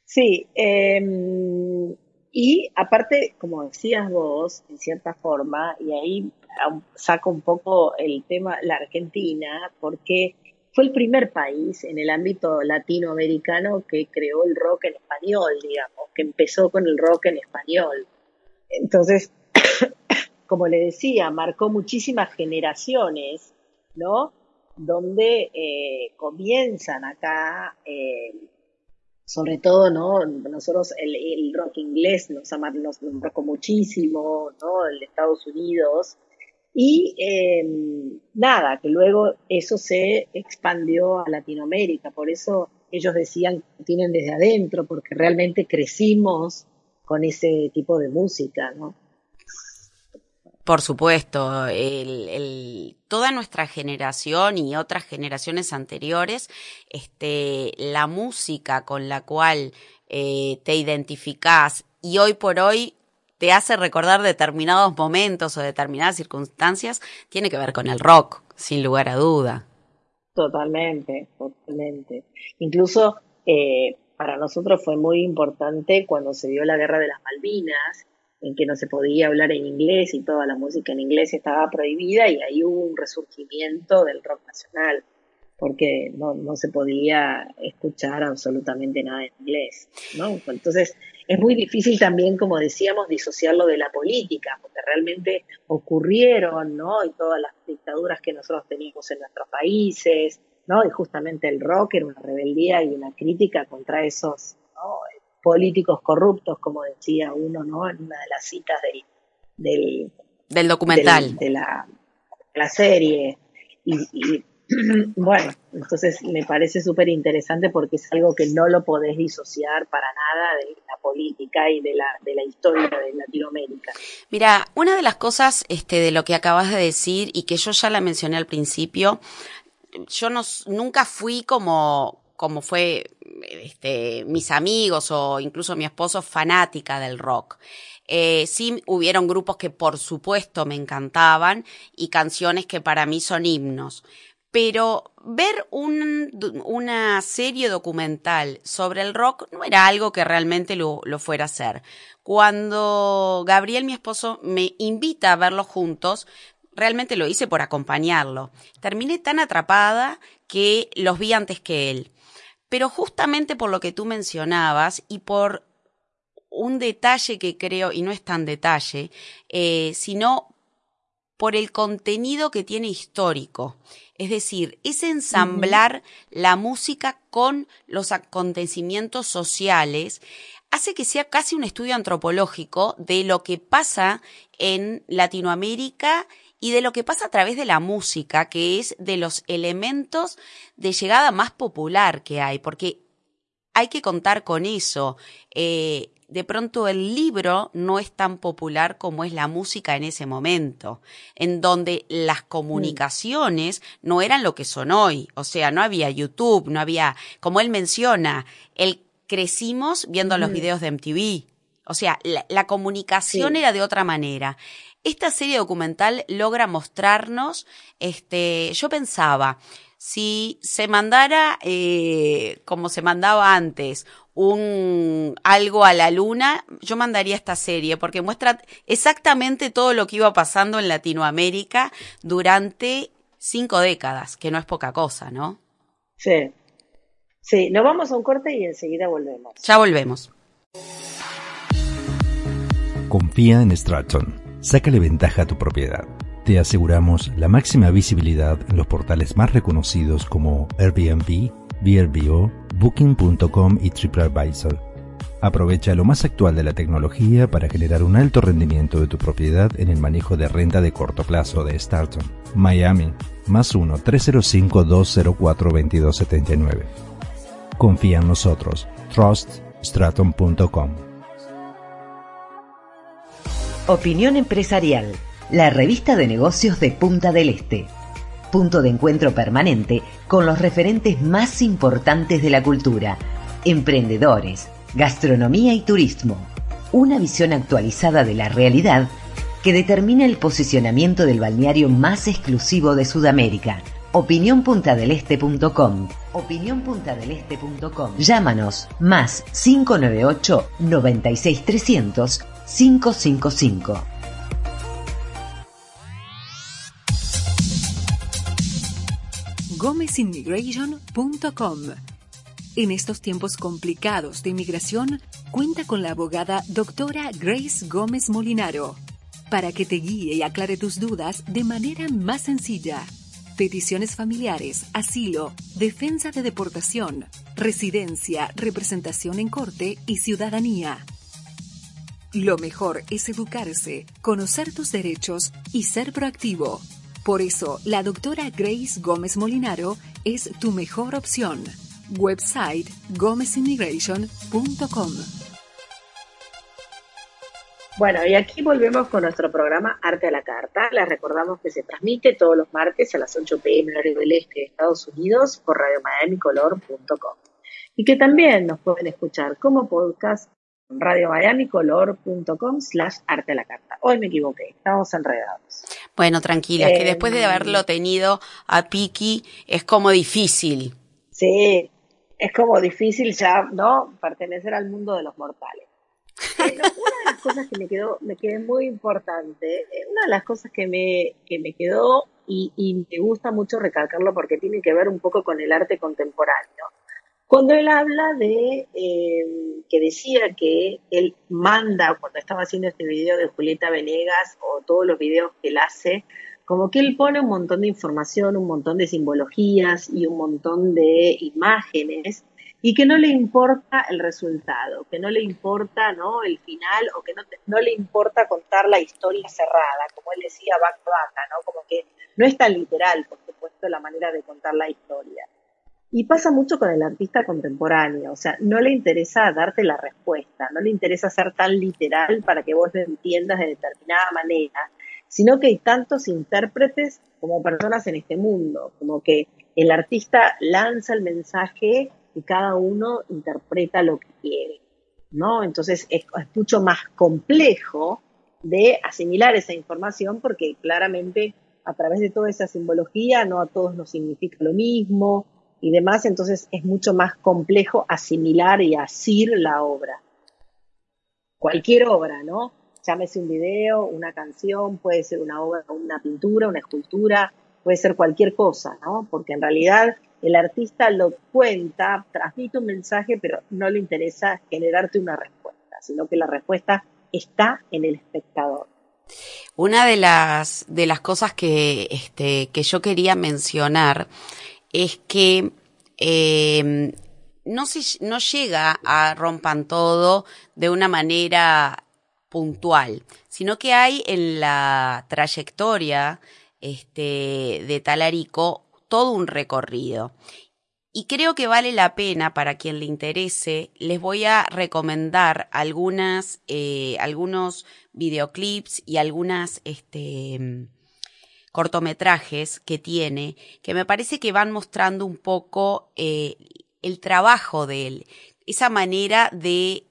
Sí, em, y aparte, como decías vos, en cierta forma, y ahí saco un poco el tema, la Argentina, porque fue el primer país en el ámbito latinoamericano que creó el rock en español, digamos, que empezó con el rock en español. Entonces, como le decía, marcó muchísimas generaciones, ¿no? Donde eh, comienzan acá eh, sobre todo, ¿no? Nosotros el, rock inglés nos, nos, marcó muchísimo, ¿no? El Estados Unidos. Y em, nada, que luego eso se expandió a Latinoamérica, por eso ellos decían que tienen desde adentro, porque realmente crecimos con ese tipo de música, ¿no? Por supuesto, el, toda nuestra generación y otras generaciones anteriores, este, la música con la cual eh, te identificás y hoy por hoy te hace recordar determinados momentos o determinadas circunstancias, tiene que ver con el rock, sin lugar a duda. Totalmente, totalmente. Incluso eh, para nosotros fue muy importante cuando se dio la guerra de las Malvinas en que no se podía hablar en inglés y toda la música en inglés estaba prohibida y ahí hubo un resurgimiento del rock nacional porque no, no se podía escuchar absolutamente nada en inglés, ¿no? Entonces es muy difícil también, como decíamos, disociarlo de la política, porque realmente ocurrieron, ¿no? Y todas las dictaduras que nosotros teníamos en nuestros países, ¿no? Y justamente el rock era una rebeldía y una crítica contra esos ¿no? políticos corruptos, como decía uno, ¿no? En una de las citas del, del, documental. de la, la serie. Y, bueno, entonces me parece súper interesante porque es algo que no lo podés disociar para nada de la política y de la, de la historia de Latinoamérica. Mira, una de las cosas este, de lo que acabas de decir y que yo ya la mencioné al principio, yo no, nunca fui como, como fue este, mis amigos o incluso mi esposo fanática del rock. Eh, sí hubieron grupos que por supuesto me encantaban y canciones que para mí son himnos. Pero ver un, una serie documental sobre el rock no era algo que realmente lo, lo fuera a hacer. Cuando Gabriel, mi esposo, me invita a verlo juntos, realmente lo hice por acompañarlo. Terminé tan atrapada que los vi antes que él. Pero justamente por lo que tú mencionabas y por un detalle que creo, y no es tan detalle, eh, sino por el contenido que tiene histórico. Es decir, es ensamblar la música con los acontecimientos sociales, hace que sea casi un estudio antropológico de lo que pasa en Latinoamérica y de lo que pasa a través de la música, que es de los elementos de llegada más popular que hay, porque hay que contar con eso. Eh, de pronto el libro no es tan popular como es la música en ese momento, en donde las comunicaciones no eran lo que son hoy, o sea, no había YouTube, no había, como él menciona, el crecimos viendo los videos de MTV, o sea, la, comunicación era de otra manera. Esta serie documental logra mostrarnos, este, yo pensaba, si se mandara, eh, como se mandaba antes, un algo a la luna, yo mandaría esta serie porque muestra exactamente todo lo que iba pasando en Latinoamérica durante cinco décadas, que no es poca cosa, ¿no? Sí. Sí, nos vamos a un corte y enseguida volvemos. Ya volvemos. Confía en Stratton. Sácale ventaja a tu propiedad. Te aseguramos la máxima visibilidad en los portales más reconocidos como Airbnb, VRBO, Booking.com y TripAdvisor. Aprovecha lo más actual de la tecnología para generar un alto rendimiento de tu propiedad en el manejo de renta de corto plazo de Starton. Miami, más 1-305-204-2279. Confía en nosotros. TrustStratton.com. Opinión Empresarial, la revista de negocios de Punta del Este. Punto de encuentro permanente con los referentes más importantes de la cultura, emprendedores, gastronomía y turismo. Una visión actualizada de la realidad que determina el posicionamiento del balneario más exclusivo de Sudamérica. Opiniónpuntadeleste.com Opiniónpuntadeleste.com Llámanos más 598 96300 555. GómezImmigration.com En estos tiempos complicados de inmigración, cuenta con la abogada doctora Grace Gómez Molinaro para que te guíe y aclare tus dudas de manera más sencilla peticiones familiares, asilo, defensa de deportación, residencia, representación en corte y ciudadanía. Lo mejor es educarse, conocer tus derechos y ser proactivo. Por eso, la doctora Grace Gómez Molinaro es tu mejor opción. Website gomesimmigration.com bueno, y aquí volvemos con nuestro programa Arte a la Carta. Les recordamos que se transmite todos los martes a las 8 pm horario del este de Estados Unidos por radiomiamicolor.com y que también nos pueden escuchar como podcast en radiomiamicolor.com slash arte a la carta. Hoy me equivoqué, estamos enredados. Bueno, tranquila, que después de haberlo em, tenido a Piki es como difícil. Sí, es como difícil ya, ¿no? Pertenecer al mundo de los mortales una de las cosas que me quedó, me quedó muy importante, eh, una de las cosas que me, que me quedó y, y, me gusta mucho recalcarlo porque tiene que ver un poco con el arte contemporáneo. Cuando él habla de eh, que decía que él manda, cuando estaba haciendo este video de Julieta Venegas o todos los videos que él hace, como que él pone un montón de información, un montón de simbologías y un montón de imágenes y que no le importa el resultado, que no le importa ¿no? el final o que no, no le importa contar la historia cerrada, como él decía, vaca vaca, ¿no? como que no es tan literal, por supuesto, la manera de contar la historia. Y pasa mucho con el artista contemporáneo, o sea, no le interesa darte la respuesta, no le interesa ser tan literal para que vos lo entiendas de determinada manera, sino que hay tantos intérpretes como personas en este mundo, como que el artista lanza el mensaje y cada uno interpreta lo que quiere, ¿no? Entonces es, mucho más complejo de asimilar esa información porque claramente a través de toda esa simbología no a todos nos significa lo mismo y demás, entonces es mucho más complejo asimilar y asir la obra. Cualquier obra, ¿no? Llámese un video, una canción, puede ser una obra, una pintura, una escultura, puede ser cualquier cosa, ¿no? Porque en realidad el artista lo cuenta, transmite un mensaje, pero no le interesa generarte una respuesta, sino que la respuesta está en el espectador. Una de las, de las cosas que, este, que yo quería mencionar es que em, no, se, no llega a rompan todo de una manera puntual, sino que hay en la trayectoria este, de Talarico todo un recorrido. Y creo que vale la pena para quien le interese, les voy a recomendar algunas, eh, algunos videoclips y algunas, este, cortometrajes que tiene, que me parece que van mostrando un poco eh, el trabajo de él, esa manera de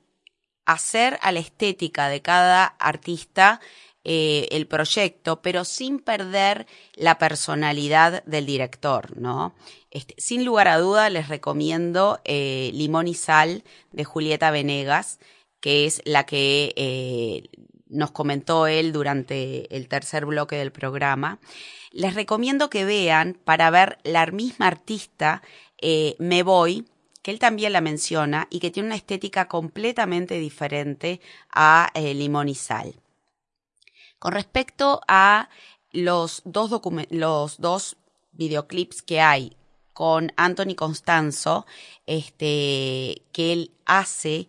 hacer a la estética de cada artista eh, el proyecto, pero sin perder la personalidad del director, ¿no? Este, sin lugar a duda les recomiendo eh, Limón y Sal de Julieta Venegas, que es la que eh, nos comentó él durante el tercer bloque del programa. Les recomiendo que vean para ver la misma artista Me Voy, que él también la menciona y que tiene una estética completamente diferente a Limón y Sal. Con respecto a los dos, los dos videoclips que hay con Anthony Constanzo, este, que él hace,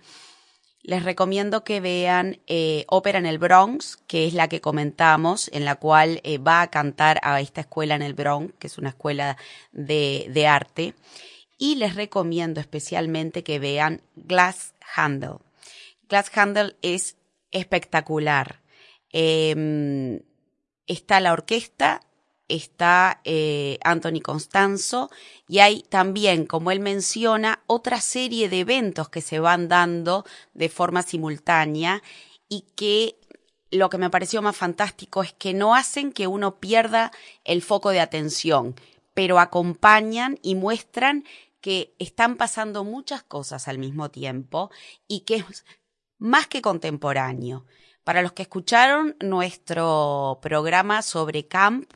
les recomiendo que vean eh, Ópera en el Bronx, que es la que comentamos, en la cual eh, va a cantar a esta escuela en el Bronx, que es una escuela de, de arte. Y les recomiendo especialmente que vean Glass Handle. Glass Handle es espectacular. Em, está la orquesta, está eh, Anthony Constanzo y hay también, como él menciona, otra serie de eventos que se van dando de forma simultánea y que lo que me pareció más fantástico es que no hacen que uno pierda el foco de atención, pero acompañan y muestran que están pasando muchas cosas al mismo tiempo y que es más que contemporáneo. Para los que escucharon nuestro programa sobre camp,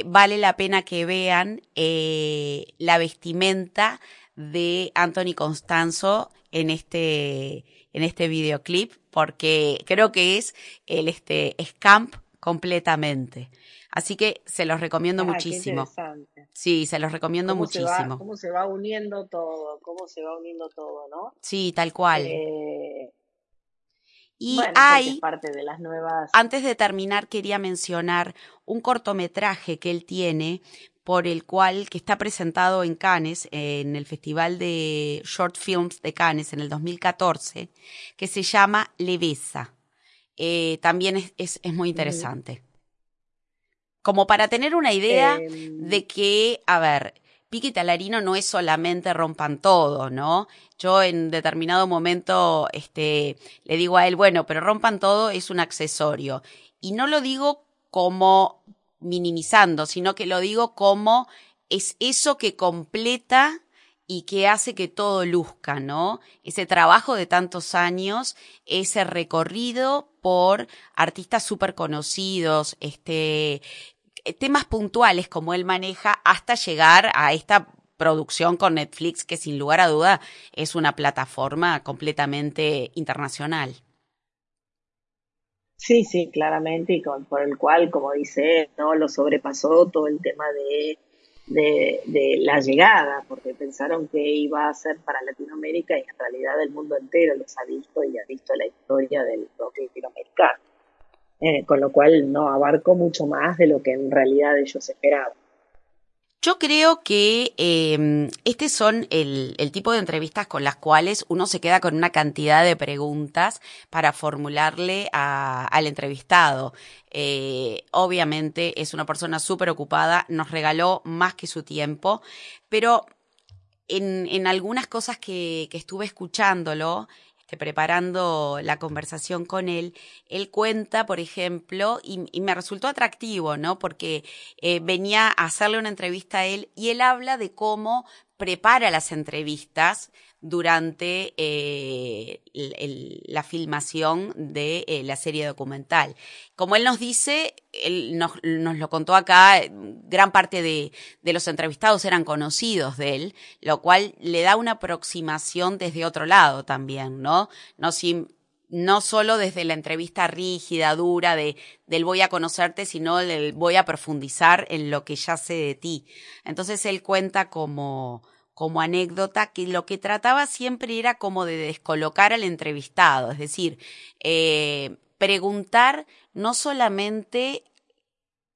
eh, vale la pena que vean eh, la vestimenta de Anthony Constanzo en este, en este videoclip, porque creo que es el este, camp completamente. Así que se los recomiendo Ah, muchísimo. Sí, se los recomiendo Cómo se va- muchísimo. cómo se va uniendo todo, cómo se va uniendo todo, ¿no? Sí, tal cual. Eh, y bueno, hay, es parte de las nuevas. antes de terminar, quería mencionar un cortometraje que él tiene por el cual, que está presentado en Cannes, en el Festival de Short Films de Cannes en el 2014, que se llama Leveza. Eh, también es, es, es muy interesante. Como para tener una idea em, de que, a ver, Pique Talarino no es solamente rompan todo, ¿no? Yo en determinado momento este, le digo a él, bueno, pero rompan todo es un accesorio. Y no lo digo como minimizando, sino que lo digo como es eso que completa y que hace que todo luzca, ¿no? Ese trabajo de tantos años, ese recorrido por artistas súper conocidos, este, temas puntuales como él maneja hasta llegar a esta producción con Netflix que sin lugar a duda es una plataforma completamente internacional. Sí, sí, claramente, y con, por el cual, como dice, no lo sobrepasó todo el tema de, de, de la llegada, porque pensaron que iba a ser para Latinoamérica y en realidad el mundo entero los ha visto y ha visto la historia del rock latinoamericano. Eh, con lo cual no abarcó mucho más de lo que en realidad ellos esperaban. Yo creo que eh, este son el, tipo de entrevistas con las cuales uno se queda con una cantidad de preguntas para formularle al entrevistado. Eh, obviamente es una persona súper ocupada, nos regaló más que su tiempo, pero en, algunas cosas que, estuve escuchándolo, preparando la conversación con él, él cuenta, por ejemplo, y, me resultó atractivo, ¿no? Porque eh, venía a hacerle una entrevista a él y él habla de cómo prepara las entrevistas durante eh, el, el, la filmación de eh, la serie documental. Como él nos dice, él nos, nos lo contó acá, gran parte de, de, los entrevistados eran conocidos de él, lo cual le da una aproximación desde otro lado también, ¿no? No sin, no solo desde la entrevista rígida, dura, de del voy a conocerte, sino del voy a profundizar en lo que ya sé de ti. Entonces él cuenta como, como anécdota que lo que trataba siempre era como de descolocar al entrevistado, es decir, eh, preguntar no solamente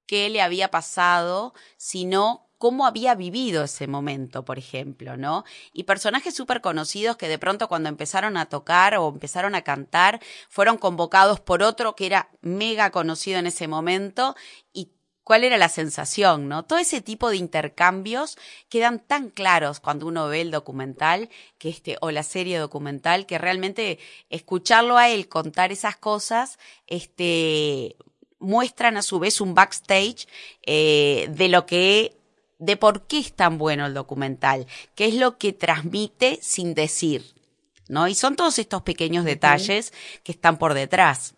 qué le había pasado, sino cómo había vivido ese momento, por ejemplo, ¿no? Y personajes súper conocidos que de pronto cuando empezaron a tocar o empezaron a cantar, fueron convocados por otro que era mega conocido en ese momento y cuál era la sensación, ¿no? Todo ese tipo de intercambios quedan tan claros cuando uno ve el documental que este, o la serie documental, que realmente escucharlo a él contar esas cosas, este, muestran a su vez un backstage eh, de lo que de por qué es tan bueno el documental, qué es lo que transmite sin decir, ¿no? Y son todos estos pequeños detalles que están por detrás.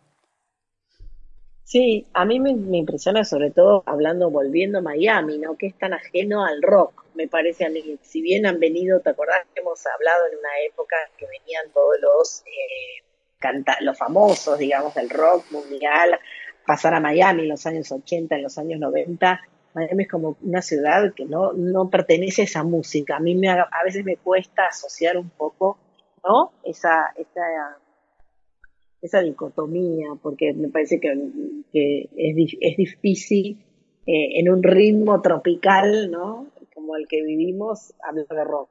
Sí, a mí me, impresiona sobre todo hablando, volviendo a Miami, ¿no? Que es tan ajeno al rock, me parece a mí. Si bien han venido, ¿te acordás que hemos hablado en una época que venían todos los, eh, canta los famosos, digamos, del rock mundial, pasar a Miami en los años 80, en los años 90? Miami es como una ciudad que no, no pertenece a esa música. A mí me, a veces me cuesta asociar un poco, ¿no? Esa, esa, esa dicotomía, porque me parece que, que es, es difícil eh, en un ritmo tropical, ¿no? Como el que vivimos, hablar de rock.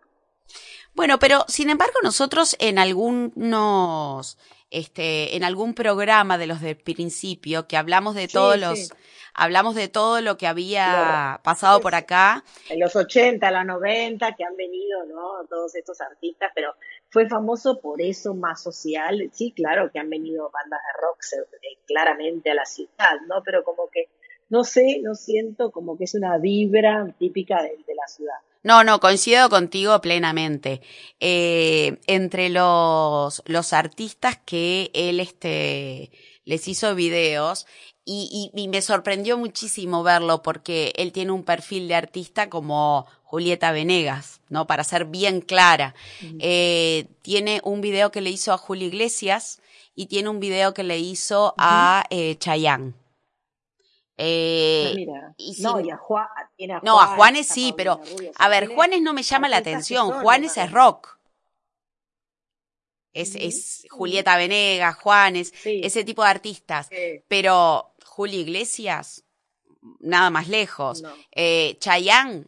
Bueno, pero sin embargo nosotros en algunos, este, en algún programa de los del principio que hablamos de Sí, todos sí. los, hablamos de todo lo que había Claro. pasado por acá. En los 80, los 90, que han venido, ¿no? Todos estos artistas, pero fue famoso por eso más social. Sí, claro que han venido bandas de rock eh, claramente a la ciudad, ¿no? Pero como que, no sé, no siento como que es una vibra típica de, de la ciudad. No, no, coincido contigo plenamente. Eh, entre los, los artistas que él este, les hizo videos, y, y, y me sorprendió muchísimo verlo porque él tiene un perfil de artista como Julieta Venegas, ¿no? Para ser bien clara. Eh, tiene un video que le hizo a Julio Iglesias y tiene un video que le hizo a eh, Chayanne. Eh, ah, no, y a, Juan, no, a Juanes sí, pero a ver, Juanes no me llama la atención. Juanes es rock. Es, es Julieta Venegas, Juanes, ese tipo de artistas. Pero Julio Iglesias, nada más lejos. Eh, Chayanne,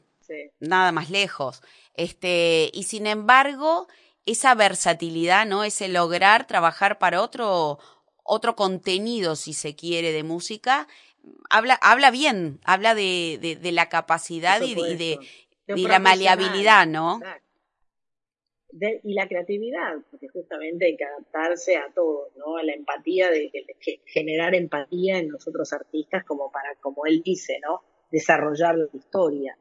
nada más lejos. Este, y sin embargo, esa versatilidad, ¿no? Ese lograr trabajar para otro, otro contenido, si se quiere, de música, habla, habla bien, habla de, de, la capacidad y de, la maleabilidad, ¿no? Y la creatividad, porque justamente hay que adaptarse a todo, ¿no? A la empatía, de, generar empatía en los otros artistas como para, como él dice, ¿no? Desarrollar la historia.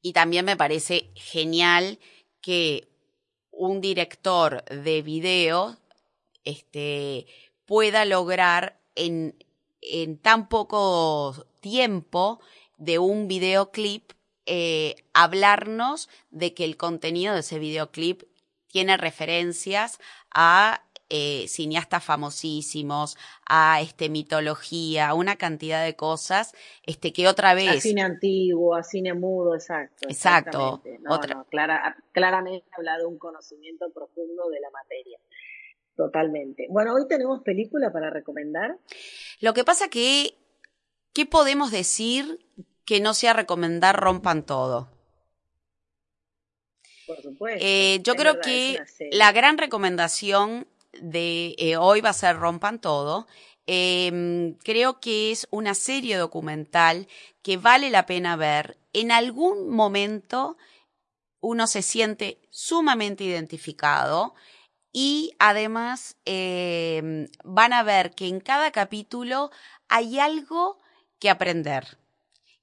Y también me parece genial que un director de video este, pueda lograr en, en tan poco tiempo de un videoclip eh, hablarnos de que el contenido de ese videoclip tiene referencias a eh, cineastas famosísimos, a este mitología, a una cantidad de cosas, este que otra vez. A cine antiguo, a cine mudo, exacto. Exacto. otra... claramente habla de un conocimiento profundo de la materia. Totalmente. Bueno, hoy tenemos película para recomendar. Lo que pasa que, ¿qué podemos decir que no sea recomendar rompan todo. Por supuesto. Eh, yo creo que la gran recomendación de eh, hoy va a ser rompan todo. Em, creo que es una serie documental que vale la pena ver. En algún momento uno se siente sumamente identificado y además em, van a ver que en cada capítulo hay algo que aprender.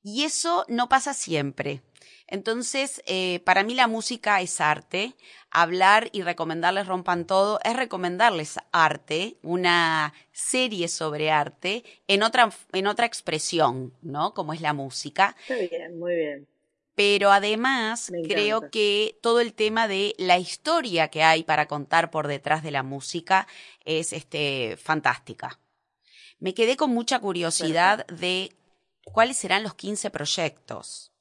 Y eso no pasa siempre. Entonces, eh, para mí la música es arte. Hablar y recomendarles Rompan Todo es recomendarles arte, una serie sobre arte, en otra, en otra expresión, ¿no? Como es la música. Muy bien, muy bien. Pero además, creo que todo el tema de la historia que hay para contar por detrás de la música es este, fantástica. Me quedé con mucha curiosidad de cuáles serán los 15 proyectos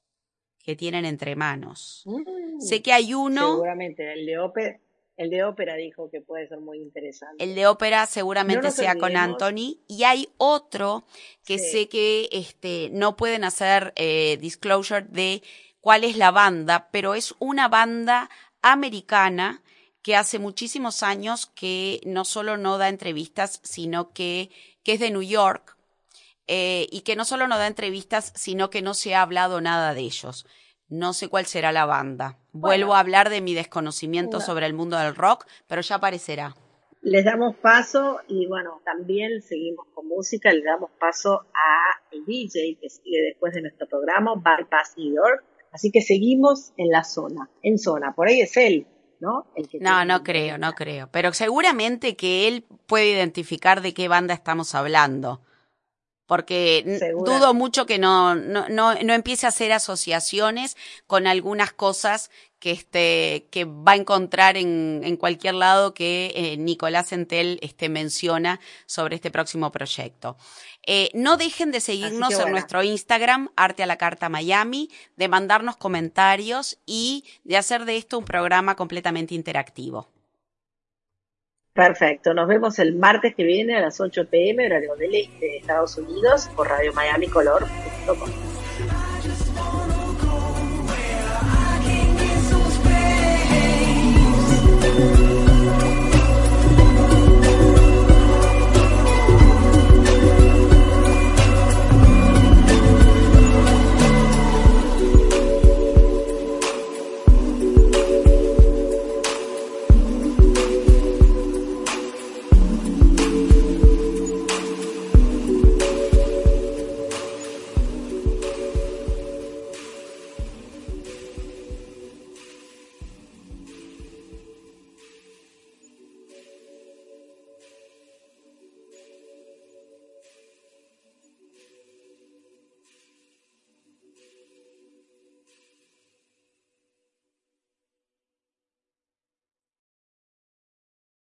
que tienen entre manos. Mm. sé que hay uno. Seguramente, el de ópera. El de ópera dijo que puede ser muy interesante. El de ópera seguramente sea con Anthony. Y hay otro que sé que este, no pueden hacer eh, disclosure de cuál es la banda, pero es una banda americana que hace muchísimos años que no solo no da entrevistas, sino que, que es de New York eh, y que no solo no da entrevistas, sino que no se ha hablado nada de ellos. No sé cuál será la banda. Vuelvo a hablar de mi desconocimiento sobre el mundo del rock, pero ya aparecerá. Les damos paso y bueno, también seguimos con música, le damos paso a el DJ que sigue después de nuestro programa, Bypass New York. Así que seguimos en la zona, en zona, por ahí es él, ¿no? no, no creo, no creo. Pero seguramente que él puede identificar de qué banda estamos hablando porque dudo mucho que no, no, no, empiece a hacer asociaciones con algunas cosas que, este, que va a encontrar en, en cualquier lado que eh, Nicolás Entel este, menciona sobre este próximo proyecto. Eh, no dejen de seguirnos en nuestro Instagram, Arte a la Carta Miami, de mandarnos comentarios y de hacer de esto un programa completamente interactivo. Perfecto, nos vemos el martes que viene a las 8 pm, horario del este de Estados Unidos, por Radio Miami Color.